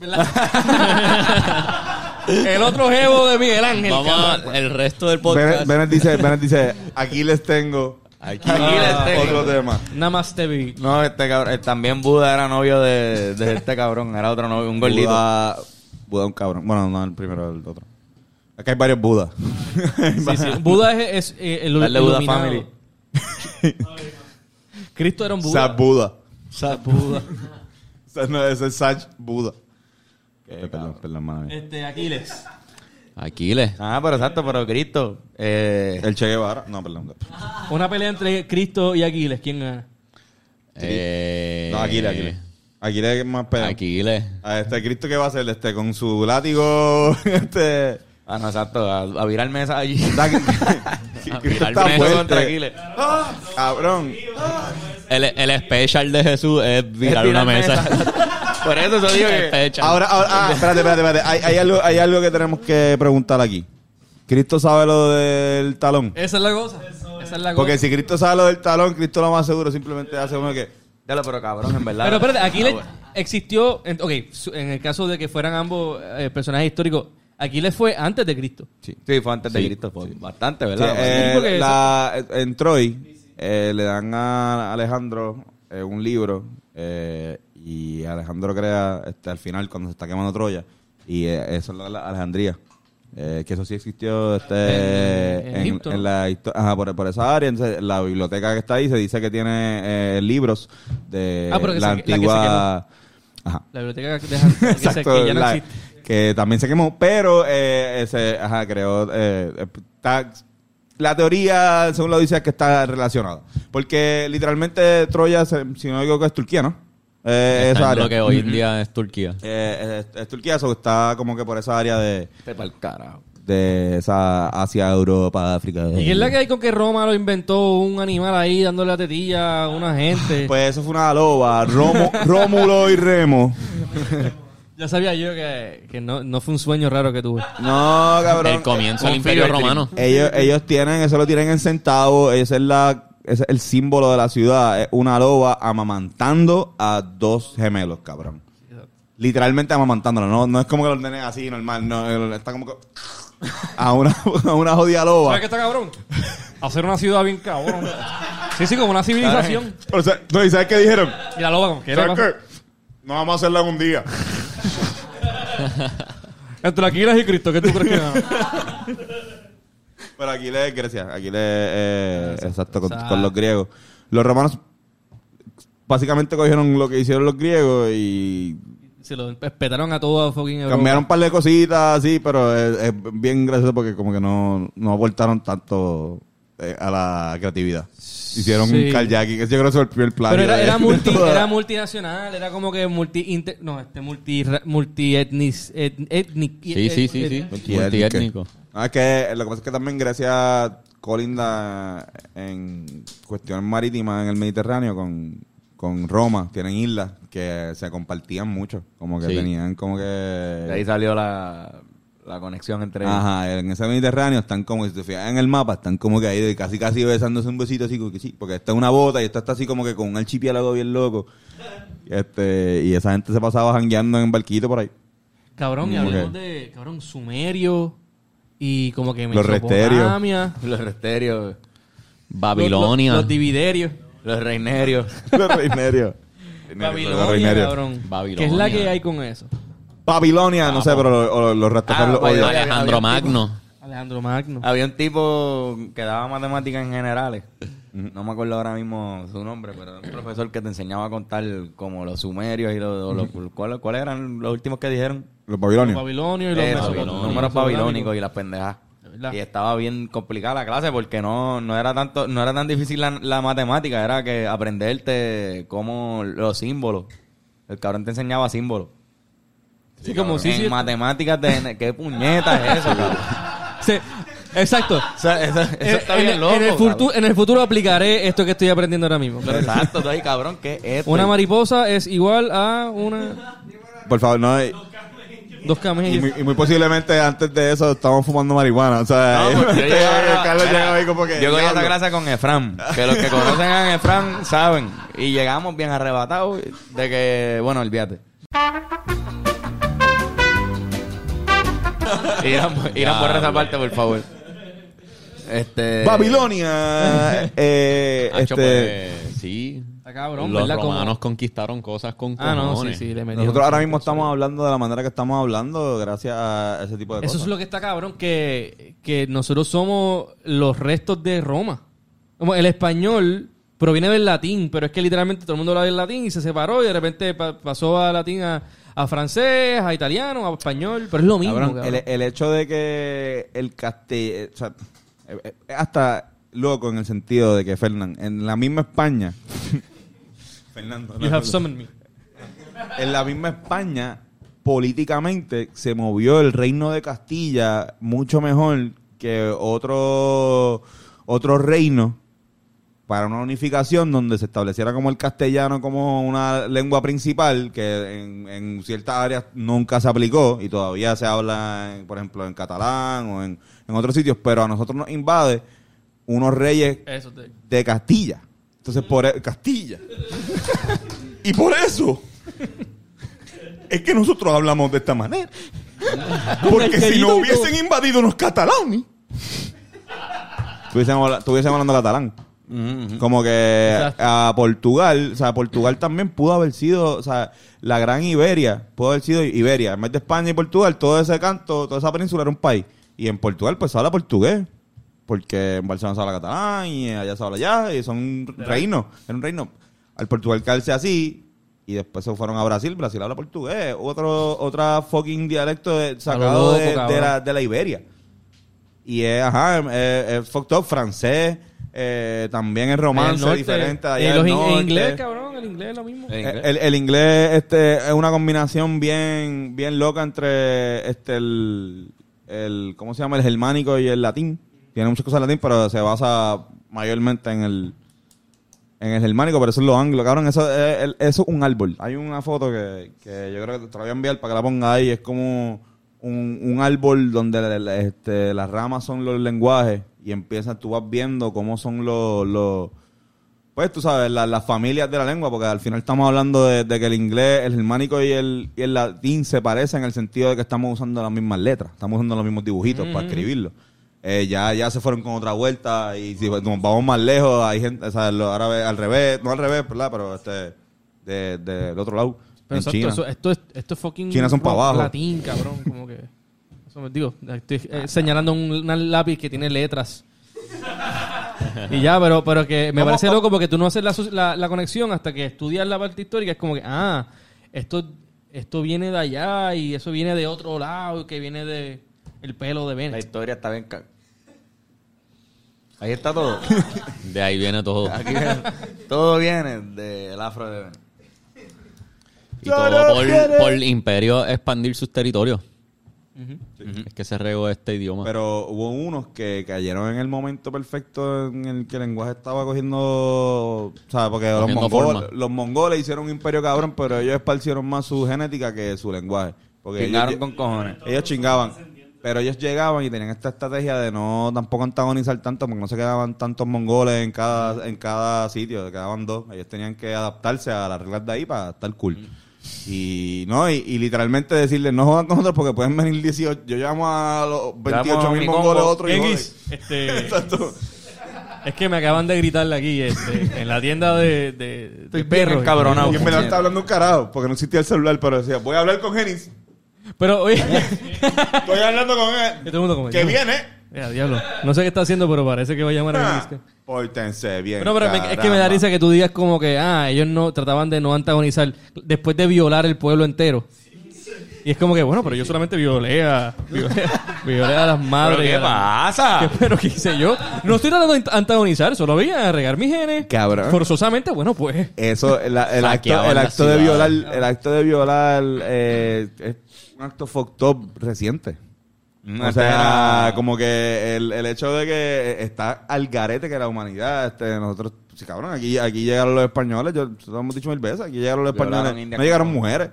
El otro jevo de Miguel Ángel. Vamos a- el resto del Bennett, podcast. Bennett dice, Bennett dice, aquí les tengo Aquiles, este. Otro tema. Namaste, baby. No, este cabrón. eh, También Buda era novio de, de este cabrón. Era otro novio, un gordito. Buda, Buda un cabrón. Bueno, no el primero, el otro. Que hay varios Budas. Sí, sí. Buda es, es, eh, el, Dale Buda. Family. Cristo era un Buda. Sat Buda. Sat Buda. Ese no, ese es Sach Buda. Perdón, perdón, madre. Este, Aquiles. Aquiles. Ah, pero exacto, pero Cristo. Eh, El Che Guevara. No, perdón. Una pelea entre Cristo y Aquiles. ¿Quién gana? Eh, No, Aquiles, Aquiles. Aquiles es más pedo. Aquiles. A este Cristo que va a hacer este con su látigo este ah, no, exacto. A, a virar mesa allí. A Cristo virar mesa contra Aquiles. Cabrón. El, el especial de Jesús es virar una mesa. Por eso te digo que. Especial. Ahora, ahora ah, espérate, espérate, espérate. Hay, hay algo, hay algo que tenemos que preguntar aquí. ¿Cristo sabe lo del talón? Esa es la cosa. Esa es la cosa. Porque si Cristo sabe lo del talón, Cristo lo más seguro simplemente hace uno que... Dale, pero cabrón, en verdad. Pero espérate, Aquiles Ah, bueno. existió. En, ok, en el caso de que fueran ambos eh, personajes históricos, Aquiles fue antes de Cristo. Sí. Sí, fue antes de Cristo. fue Bastante, Sí, ¿verdad? eh, porque la- en Troy eh, le dan a Alejandro eh, un libro eh, y Alejandro crea este, al final cuando se está quemando Troya y eh, eso es la, la Alejandría. Eh, que eso sí existió este, En- en en, Egipto, en ¿no? la histo- ajá, por, por esa área. Entonces, la biblioteca que está ahí se dice que tiene eh, libros de Ah, que la se- la que se antigua. Ajá. La biblioteca que, se- Exacto, que ya no la- existe. Que también se quemó, pero eh, ese, ajá, creo, eh, está- la teoría, según lo dice, es que está relacionada. Porque literalmente Troya, se- si no me equivoco, es Turquía, ¿no? Eh, Está esa en área. lo que hoy en día es Turquía. Eh, es, es Turquía, eso está como que por esa área de, Este pa'l carajo. de esa Asia, Europa, África. ¿Y qué es la que hay con que Roma lo inventó un animal ahí dándole la tetilla a una gente? Pues eso fue una loba, Romo- Rómulo y Remo. ya sabía yo que, que no, no fue un sueño raro que tuve. No, cabrón. El comienzo del Imperio Romano. Ellos, ellos tienen, eso lo tienen en centavos, ese es la, ese es el símbolo de la ciudad, es una loba amamantando a dos gemelos, cabrón. Literalmente amamantándolo, no, no es como que lo tienen así normal, no, está como que a una, a una jodida loba. ¿Sabes qué está cabrón? Hacer una ciudad bien cabrón. Sí, sí, como una civilización. O sea, no, ¿y sabes qué dijeron? Y la loba como que. No vamos a hacerla en un día. Entre Aquiles y Cristo, ¿qué tú crees que? Pero aquí le Grecia, aquí le eh, exacto, con, Exacto. con los griegos. Los romanos básicamente cogieron lo que hicieron los griegos y Se lo espetaron a todo fucking Europa. Cambiaron un par de cositas, sí, pero es, es bien gracioso porque como que no, no aportaron tanto eh, a la creatividad. Hicieron Sí. un kayaking, que yo creo que fue el primer plagio. Pero era, de- era, de multi, era multinacional, era como que multi... inter- no, este multi... multi etnis, et, etnic, Sí, sí, sí, sí. Multiétnico. Ah, es que lo que pasa es que también Grecia colinda en cuestiones marítimas en el Mediterráneo con, con Roma. Tienen islas que se compartían mucho. Como que Sí. tenían como que... De ahí salió la, la conexión entre ellos. Ajá, en ese Mediterráneo están como, si te fijas en el mapa, están como que ahí de casi casi besándose un besito así, como que sí, porque está una bota y esta está así como que con un archipiélago bien loco. Este, y esa gente se pasaba jangueando en barquito por ahí. Cabrón, y hablamos de, cabrón, Sumerio y como que Los Mesopotamia, Los resterios, Babilonia. Los, los dividerios. los reinerios. Los reinerios. Los Babilonia, reinerios. cabrón. Babilonia. ¿Qué es la que hay con eso? Babilonia, no sé, pero lo- o los Ah, vaya, odian. vaya. Alejandro Magno. Alejandro Magno. Había un tipo que daba matemáticas en generales. No me acuerdo ahora mismo su nombre, pero era un profesor que te enseñaba a contar como los sumerios y los... los- ¿cuál- ¿Cuáles eran los últimos que dijeron? Los Los babilonios. babilonios y los Eso, mesopotámicos. números babilónicos y las pendejas. verdad. Y estaba bien complicada la clase porque no, no era tanto, no era tan difícil la, la matemática, era que aprenderte cómo los símbolos. El cabrón te enseñaba símbolos. Sí, como sí, en sí. matemáticas de qué puñeta es eso, cabrón. Sí, exacto. O sea, eso, eso En- está en, bien loco. en el futuro, en el futuro aplicaré esto que estoy aprendiendo ahora mismo. Pero Exacto, ahí, cabrón, ¿qué es esto? Una mariposa es igual a una... Por favor, no. Y, Dos y camellos. muy, y muy posiblemente antes de eso estamos fumando marihuana. O sea, No, porque yo este, llegaba- Carlos llegaba ahí como que. Yo cogí esa "Diablo". clase con Efran, que los que conocen a Efran saben. Y llegamos bien arrebatados de que, bueno, olvídate. Irán, irán por esa parte, por favor. Este, Babilonia. eh, este, pues, sí. Está cabrón, Los ¿verdad? Como- romanos conquistaron cosas con Ah, no, sí, cojones. sí, le metieron nosotros ahora mismo estamos hablando de la manera que estamos hablando gracias a ese tipo de Eso cosas. es lo que está cabrón, que, que nosotros somos los restos de Roma. Como el español proviene del latín, pero es que literalmente todo el mundo habla del latín y se separó y de repente pa- pasó a latín a, a francés, a italiano, a español, pero es lo mismo. Cabrón, cabrón. el, el hecho de que el castellano, o sea, eh, eh, hasta loco en el sentido de que Fernán, en la misma España, Fernando, You have summoned me. en la misma España, políticamente se movió el reino de Castilla mucho mejor que otro, otro reino para una unificación donde se estableciera como el castellano como una lengua principal que en, en ciertas áreas nunca se aplicó y todavía se habla, en, por ejemplo, en catalán o en, en otros sitios, pero a nosotros nos invade unos reyes Eso te- de Castilla. Entonces, por Castilla. y por eso es que nosotros hablamos de esta manera. Porque si no hubiesen invadido los catalanes, estuviésemos habla- estuviésemos Como que Exacto. a Portugal, o sea, Portugal también pudo haber sido, o sea, la gran Iberia, pudo haber sido Iberia. En vez de España y Portugal, todo ese canto, toda esa península era un país. Y en Portugal, pues se habla portugués. Porque en Barcelona se habla catalán y allá se habla allá y son reinos. Era un reino. Al Portugal caerse así y después se fueron a Brasil. Brasil habla portugués. Otro, otra fucking dialecto de- sacado loco, de, la, de la Iberia. Y es, ajá, es, es fucked up, francés, eh, también es el romance norte. diferente Y allá los in- norte. inglés, cabrón, el inglés es lo mismo. Eh, inglés. El, el inglés este, es una combinación bien, bien loca entre este el, el ¿cómo se llama? el germánico y el latín. Tiene muchas cosas en latín, pero se basa mayormente en el en el germánico, pero eso es lo anglo, cabrón. Eso es, el- eso es un árbol. Hay una foto que, que yo creo que te la voy a enviar para que la ponga ahí. Es como un, un árbol donde este, las ramas son los lenguajes y empiezas, tú vas viendo cómo son los, los pues tú sabes, la- las familias de la lengua, porque al final estamos hablando de, de que el inglés, el germánico y el, y el latín se parecen en el sentido de que estamos usando las mismas letras, estamos usando los mismos dibujitos para escribirlo. Eh, ya, ya se fueron con otra vuelta y si nos vamos más lejos, hay gente, o sea, lo árabes al revés, no al revés, ¿verdad? Pero este, de- de- del otro lado, Pero en exacto, China. eso- esto, es, esto es fucking China son pa' rock abajo. latín, cabrón, como que... Eso me digo, estoy eh, señalando un, un lápiz que tiene letras. y ya, pero, pero que me ¿Cómo- parece loco porque tú no haces la, la, la conexión hasta que estudias la parte histórica. Es como que, ah, esto, esto viene de allá y eso viene de otro lado, que viene de el pelo de La Bennett. historia está bien. ca- Ahí está todo. De ahí viene todo. Aquí viene- todo viene del afro de Ben. Y todo por, por imperio expandir sus territorios. Es que se regó este idioma. Pero hubo unos que cayeron en el momento perfecto en el que el lenguaje estaba cogiendo. O sea, porque los, forma. los mongoles hicieron un imperio cabrón, pero ellos esparcieron más su genética que su lenguaje. Porque Chingaron ellos, con cojones. ellos chingaban. Pero ellos llegaban y tenían esta estrategia de no tampoco antagonizar tanto, porque no se quedaban tantos mongoles en cada, en cada sitio, se quedaban dos. Ellos tenían que adaptarse a las reglas de ahí para estar cool. Y no, y, y literalmente decirles, no jodan con nosotros porque pueden venir 18. Yo llamo a los 28 mil mi mongoles otros y este, es que me acaban de gritarle aquí este, en la tienda de, de, de Estoy bien perros. encabronado. Y en verdad estaba hablando un carajo, porque no existía el celular, pero decía, voy a hablar con Genis. Pero, oye, Estoy hablando con que él. Que viene. Ya, diablo. No sé qué está haciendo, pero parece que va a llamar a Ah, Genghis. Pórtense bien. No, pero me- es que me da caramba. risa que tú digas como que, ah, ellos no trataban de no antagonizar después de violar el pueblo entero. Y es como que, bueno, pero yo solamente violé a, violé, violé a las madres. ¿Pero qué a las- pasa? ¿Qué- pero qué hice yo. No estoy tratando de antagonizar, solo voy a regar mis genes. Cabrón. Forzosamente, bueno, pues. Eso, el, el acto, Saqueaban el la acto de ciudad. violar, el acto de violar eh, es un acto fucked up reciente. No, o sea, era- como que el, el hecho de que está al garete que la humanidad, este, nosotros, sí, cabrón, aquí, aquí llegaron los españoles, yo lo hemos dicho mil veces, aquí llegaron los españoles, no llegaron mujeres.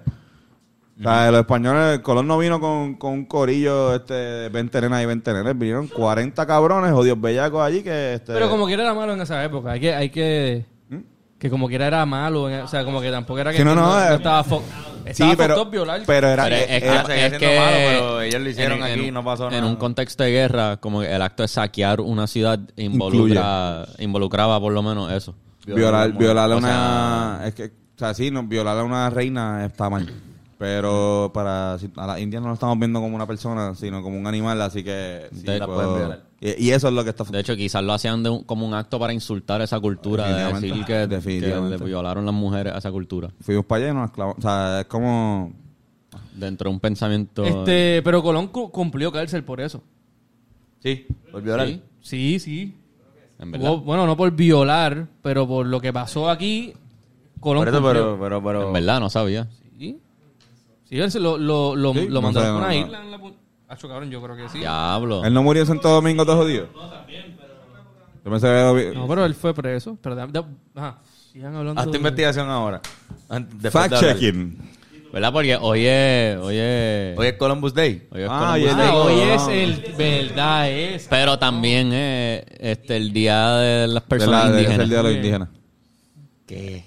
O sea, los españoles, Colón no vino con, con un corillo, este, de 20 nenas y 20 nenes, vinieron 40 cabrones, odios bellacos allí que, este... Pero como quiera era malo en esa época. Hay que, hay que, que como quiera era malo. en- o sea, como que tampoco era que Sí, no, no, eh. estaba fo- Estaba Sí, pero, violar. pero era... Pero es, que- es siendo que malo, pero ellos lo hicieron en- aquí en- y no pasó En nada. un contexto de guerra, como que el acto de saquear una ciudad involucra, involucraba por lo menos eso. violar, violar a O una... sea- es que, o sea, sí, no, violar a una reina está mal. Pero para si- a las indias no lo estamos viendo como una persona, sino como un animal, así que... sí, De- la puedo- pueden violar. y, y eso es lo que está... De hecho, quizás lo hacían de un- como un acto para insultar esa cultura, de Definitivamente. decir que, le violaron las mujeres a esa cultura. Fuimos para allá y nos clavamos. O sea, es como... Dentro de un pensamiento... Este, pero Colón cu- cumplió cárcel por eso. Sí, por violar. Sí, Sí, sí. en verdad. Hubo- bueno, no por violar, pero por lo que pasó aquí, Colón Por eso, cumplió. pero, pero, pero... En verdad, no sabía. Sí. Sí, él se lo, lo, lo, Sí, lo no mandaron a una isla en la pu- Acho, cabrón, yo creo que sí. Diablo. Él no murió en Santo Domingo todos los días. Yo que... No, pero él fue preso. Pero, da- da- ajá. Sigan hablando Haz tu de- investigación ahora. Antes- después de Fact hablar. checking. ¿Verdad? Porque hoy es... Hoy es... Hoy es Columbus Day. hoy es Ah, Columbus y el Day. Ah, hoy es el... Verdad, es. Pero también es este, el día de las De personas la- de- es indígenas. el día de los indígenas. ¿Qué?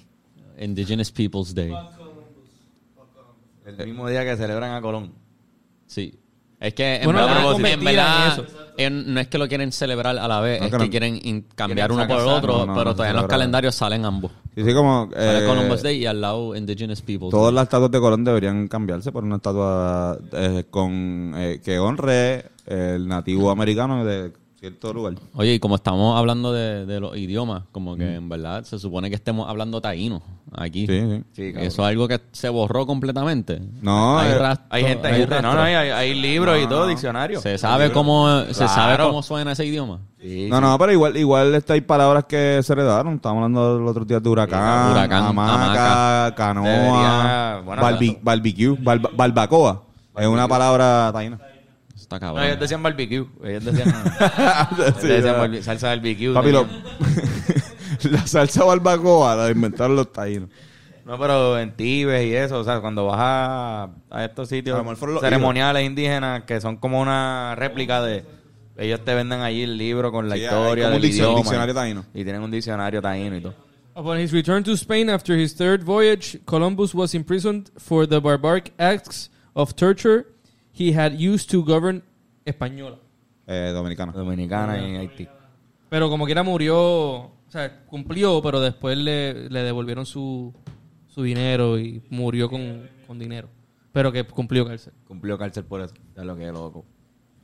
Indigenous Peoples Day. El mismo día que celebran a Colón. Sí. Es que en Bueno, verdad, la en convertida verdad, en eso. ellos no es que lo quieren celebrar a la vez, No, es que que no. quieren in- cambiar Quieren uno por el sacar- otro, no, no, pero no, todavía en los celebrar. calendarios salen ambos. Y sí, como... Sale eh, Columbus Day y al lado Indigenous Peoples Todas las estatuas de Colón deberían cambiarse por una estatua eh, con eh, que honre el nativo americano de cierto lugar. Oye, y como estamos hablando de, de los idiomas, como que en verdad se supone que estemos hablando taíno aquí. Sí, sí. Eso es algo que se borró completamente. No, hay eh, rastro- Hay gente, hay, gente- no, no, hay, hay, libros y todo, diccionario. Se sabe cómo se sabe cómo suena ese idioma. Sí, No, no, pero igual, igual este, hay palabras que se heredaron. Estábamos hablando los otros días de huracán, Sí, huracán, hamaca, hamaca. canoa, Debería- bueno, barbi- barbecue, barba- barbacoa. Es una palabra taína. Está No, cabrón. ellos decían barbecue. Ellos decían, ellos Sí, decían barbe- salsa barbecue. Papi, lo- la salsa barbacoa la inventaron los taínos. No, pero en Tibes y eso, o sea, cuando vas a, a estos A sitios lo ceremoniales indígenas que son como una réplica de... Ellos te venden allí el libro con la Sí, historia del idioma. diccionario taíno. Y tienen un diccionario taíno y todo. Upon his return to Spain after his third voyage, Columbus was imprisoned for the barbaric acts of torture he had used to govern Española. Eh, dominicana. Dominicana y Haití. Pero como quiera murió, o sea, cumplió, pero después le, le devolvieron su, su dinero y murió con, con dinero. Pero que cumplió cárcel. Cumplió cárcel por eso. Es lo que es loco.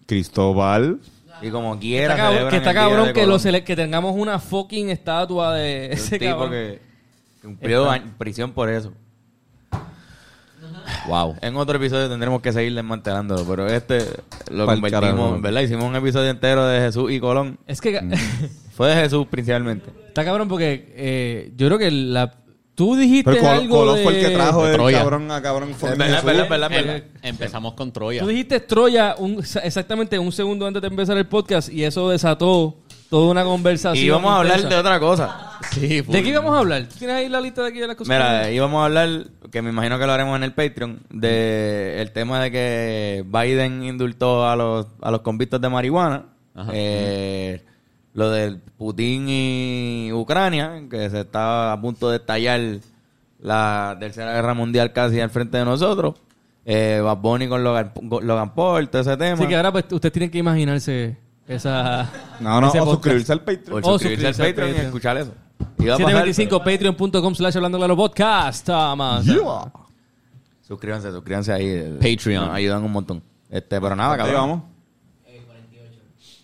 Cristóbal. Y como quiera Está cabrón- celebran que está cabrón que, lo tengamos una fucking estatua de ese tipo cabrón. que cumplió año- prisión por eso. Wow. En otro episodio tendremos que seguir desmantelándolo, pero este lo Pa'l convertimos, carajo. ¿verdad? Hicimos un episodio entero de Jesús y Colón. Es que Mm. Fue de Jesús principalmente. está cabrón porque eh, yo creo que la... Tú dijiste Pero Col- algo Colón de... fue el que trajo de el Troya. cabrón a cabrón. fucking verdad, Jesús. verdad, verdad, verdad. Em- empezamos con Troya. Tú dijiste Troya un- exactamente un segundo antes de empezar el podcast y eso desató toda una conversación. Y íbamos a hablar intensa. de otra cosa. Sí, ¿De qué íbamos a hablar? ¿Tú ¿Tienes ahí la lista de aquí de las cosas? Mira, íbamos a hablar, que me imagino que lo haremos en el Patreon, de el tema de que Biden indultó a los, a los convictos de marihuana. Ajá. Eh, lo del Putin y Ucrania, que se está a punto de estallar la tercera guerra mundial casi al frente de nosotros. Eh, Bad Bunny con Logan, Logan Paul, todo ese tema. Así que ahora pues, ustedes tienen que imaginarse esa... No, no, ese o podcast. suscribirse al Patreon. O suscribirse al suscribirse al Patreon y escuchar eso. Y va a pasar, 725 patreon.com slash hablando claro podcast. Toma. Suscríbanse, suscríbanse ahí. eh, Patreon. Nos ayudan un montón. Este, pero nada, Ahí cabrón. vamos.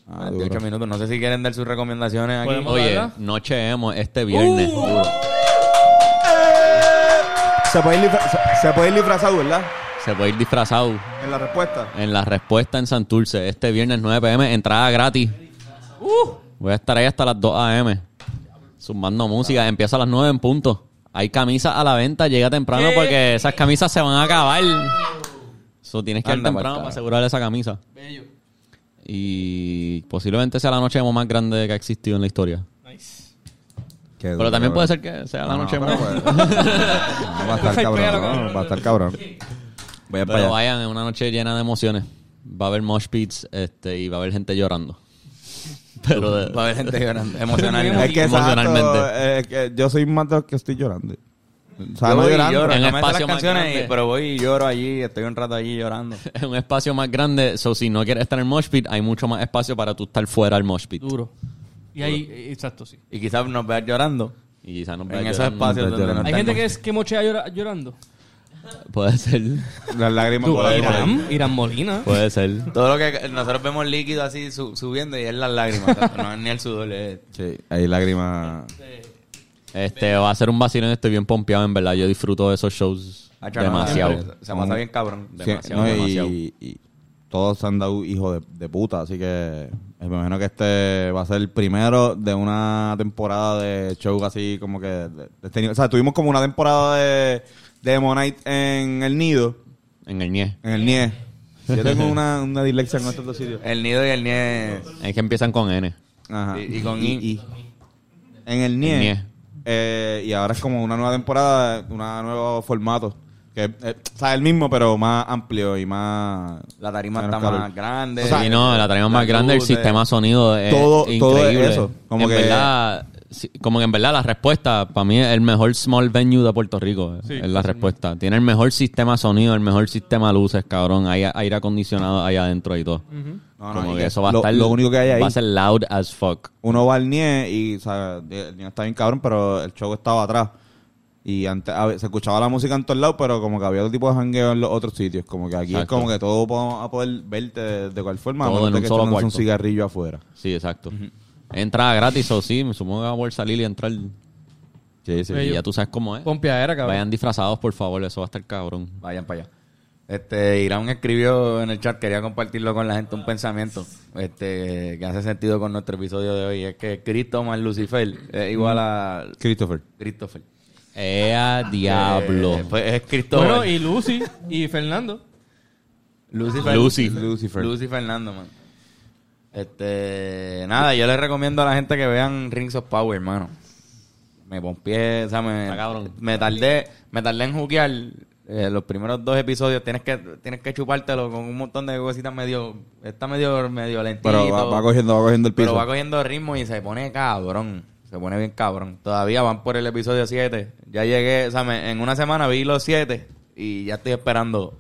Ah, 28 duro. minutos. No sé si quieren dar sus recomendaciones aquí. Podemos- Oye, ¿Verdad? noche emo este viernes. Uh. Duro. Se puede, ir disfra- se- se puede ir disfrazado, ¿verdad? Se puede ir disfrazado En la respuesta. en la respuesta en Santurce este viernes 9 pm, entrada gratis. Voy a estar ahí hasta las 2 am. Sumando música, empieza a las 9 en punto. Hay camisas a la venta, llega temprano ¿Qué? porque esas camisas se van a acabar. So, tienes que ir Anda, temprano para asegurar esa camisa. Y posiblemente sea la noche emo más grande que ha existido en la historia. Qué Pero duro, también puede bro. ser que sea la No, noche no, pues- No, va a estar cabrón. no, va a estar cabrón. Vayan para Pero allá. vayan, es una noche llena de emociones. Va a haber mosh pits este, y va a haber gente llorando. Pero de- Va a haber gente llorando, emocional. Es que Emocionalmente. que yo soy más de los que estoy llorando. O sea, Yo no voy y llorando. lloro, En no me sé las espacio más canciones, grande. y- pero voy y lloro allí, estoy un rato allí llorando. Es un espacio más grande. So, si no quieres estar en el mosh pit, hay mucho más espacio para tú estar fuera del mosh pit. Duro. Y ahí, exacto, sí. Y quizás nos veas llorando Y quizás nos en esos llorando. espacios donde no Hay gente que es que mochea llora- llorando. Puede ser. Las lágrimas Tú, por. Irán, Irán Molina. Puede ser. Todo lo que nosotros vemos líquido así su- subiendo y es las lágrimas. no es ni el sudor. es- Sí, hay lágrimas. Este va a ser un vacilón. Estoy bien pompeado, en verdad. Yo disfruto de esos shows no, demasiado. Se pasa bien cabrón. Sí, Demasiado, no, y- demasiado. Y, todos se han dado hijos de, de puta, así que me imagino que este va a ser el primero de una temporada de show así como que... de- de este nivel. o sea, tuvimos como una temporada de, de Emo Night en el Nido, En el NIE. en el NIE. Yo tengo una, una dislexia en estos dos sitios. El nido y el nie. Es que empiezan con N. Ajá. Y- y con I. En el NIE. El NIE. eh, y ahora es como una nueva temporada, un nuevo formato. Que eh, o sea, el mismo, pero más amplio y más... La tarima está calor. más grande. O sea, Sí, no, la traemos más grande, el luces. sistema sonido es Todo- todo es increíble. eso, como en que- verdad, como que en verdad la respuesta, para mí es el mejor small venue de Puerto Rico, Sí, es la respuesta. Tiene el mejor sistema sonido, el mejor sistema de luces, cabrón, hay aire acondicionado ahí adentro y todo. No, no, como y que eso va a lo- estar, lo único que hay ahí- va a ser loud as fuck. uno va al NIE y o sea, el NIE está bien cabrón, pero el show estaba atrás. Y antes a se escuchaba la música en todos lados, pero como que había otro tipo de jangueo en los otros sitios. Como que aquí es como que todo vamos a poder verte de, de cual forma, a Todo menos en de un que solo un cigarrillo afuera. Sí, exacto. Entrada gratis o sí, me supongo que va a poder salir y entrar. Sí, sí. Y ya tú sabes cómo es. Pompeadera, cabrón. Vayan disfrazados, por favor, eso va a estar cabrón. Vayan para allá. Este, Irán escribió en el chat, quería compartirlo con la gente, un pensamiento este, que hace sentido con nuestro episodio de hoy. Es que Cristo más Lucifer es igual a Christopher. Christopher. ¡Ea, diablo! Eh, pues es Cristóbal. Bueno, y Lucy y Fernando. Lucifer. Lucy. Lucifer. Lucy Fernando, man. Este, nada, yo les recomiendo a la gente que vean Rings of Power, hermano. Me pompié, o sea, me, Está cabrón. me tardé, me tardé en juguear eh, los primeros dos episodios. Tienes que, tienes que chupártelo con un montón de cositas medio, está medio, medio lentito. Pero va, va cogiendo, va cogiendo el piso. Pero va cogiendo ritmo y se pone cabrón. Se pone bien cabrón. Todavía van por el episodio 7. Ya llegué, o sea, me- en una semana vi los 7 y ya estoy esperando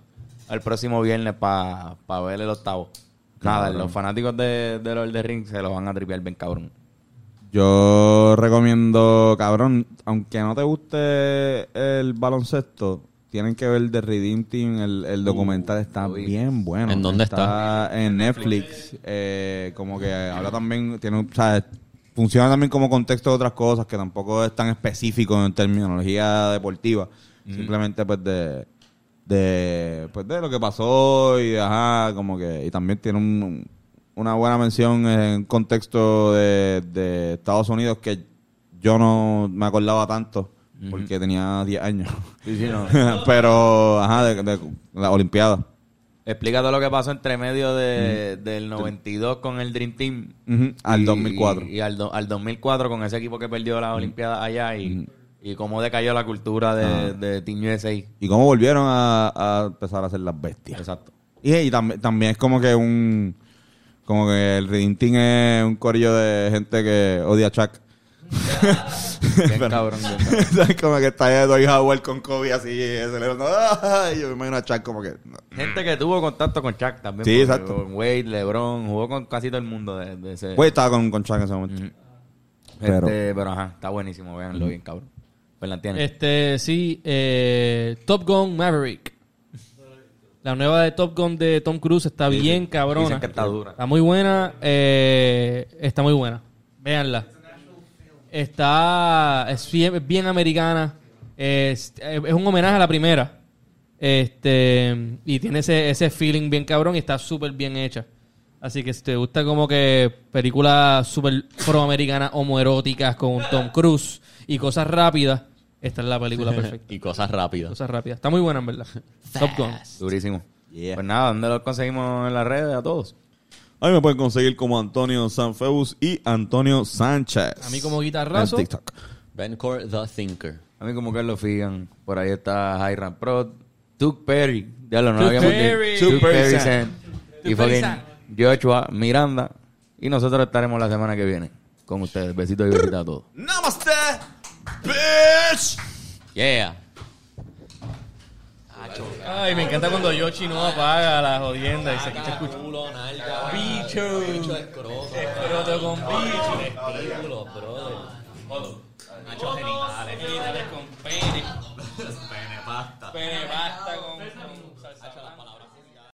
al próximo viernes para ver el octavo. Nada, Cabrón. los fanáticos de, de Lord of the Rings se lo van a tripear bien cabrón. Yo recomiendo, cabrón, aunque no te guste el baloncesto, tienen que ver The Redeem Team, el, el documental está bien bueno. ¿En dónde está? en Netflix, eh, como que habla también, tiene, un- o sea, funciona también como contexto de otras cosas, que tampoco es tan específico en terminología deportiva, simplemente pues de, de, pues de lo que pasó y ajá, como que, y también tiene un, una buena mención en contexto de, de Estados Unidos que yo no me acordaba tanto porque tenía 10 años. Sí, sí, no. Pero, ajá, de, de la Olimpiada. Explica todo lo que pasó entre medio de, del 92 con el Dream Team. Al y- 2004. Y, al, do- al 2004 con ese equipo que perdió las Olimpiadas allá y, y cómo decayó la cultura de, de Team USA. Y cómo volvieron a, a empezar a ser las bestias. Exacto. Y, y tam- también es como que un... Como que el Redeem Team es un corillo de gente que odia a Chuck. Bien cabrón. bien cabrón. como que está ahí Dwight Howard con Kobe así celebrando. ¡Ay! Yo me imagino a Chuck como que... no. Gente que tuvo contacto con Chuck también. Sí, exacto. con Wade, LeBron, jugó con casi todo el mundo de, de ese. Pues estaba con, con Chuck en ese momento. Este, pero- pero... ajá, está buenísimo, véanlo bien, cabrón. Este, sí, eh, Top Gun Maverick. La nueva de Top Gun de Tom Cruise está Sí, bien cabrona. Dicen que está dura. Está muy buena. eh, está muy buena. Véanla. Está. Es bien, americana. Es, es un homenaje a la primera. Este. Y tiene ese, ese feeling bien cabrón y está súper bien hecha. Así que si te gusta como que películas súper proamericanas homoeróticas con Tom Cruise y cosas rápidas, esta es la película perfecta. Y cosas rápidas. Cosas rápidas. Está muy buena en verdad. Top Gun. Durísimo. Yeah. Pues nada, ¿dónde los conseguimos en las redes a todos? A mí me pueden conseguir como Antonio Sanfeus y Antonio Sánchez. A mí como guitarrazo. En TikTok. Bencor the Thinker. A mí como Carlos Figan. Por ahí está Hiram Prod. Tuck Perry. Ya lo no lo Tuck habíamos Perry. dicho. Tuck Tuck Perry San. Y fucking. Joshua Miranda. Y nosotros estaremos la semana que viene con ustedes. Besitos y besitos a todos. Namaste, bitch. Yeah. Ay, me encanta cuando Yoshi no apaga la jodienda y se escucha Culo, nalga. Bicho. Bicho escroto. Escroto con bicho. Testículos, brother. Machos genitales. Genitales con pene. Pene pasta. Pene pasta con, salsa.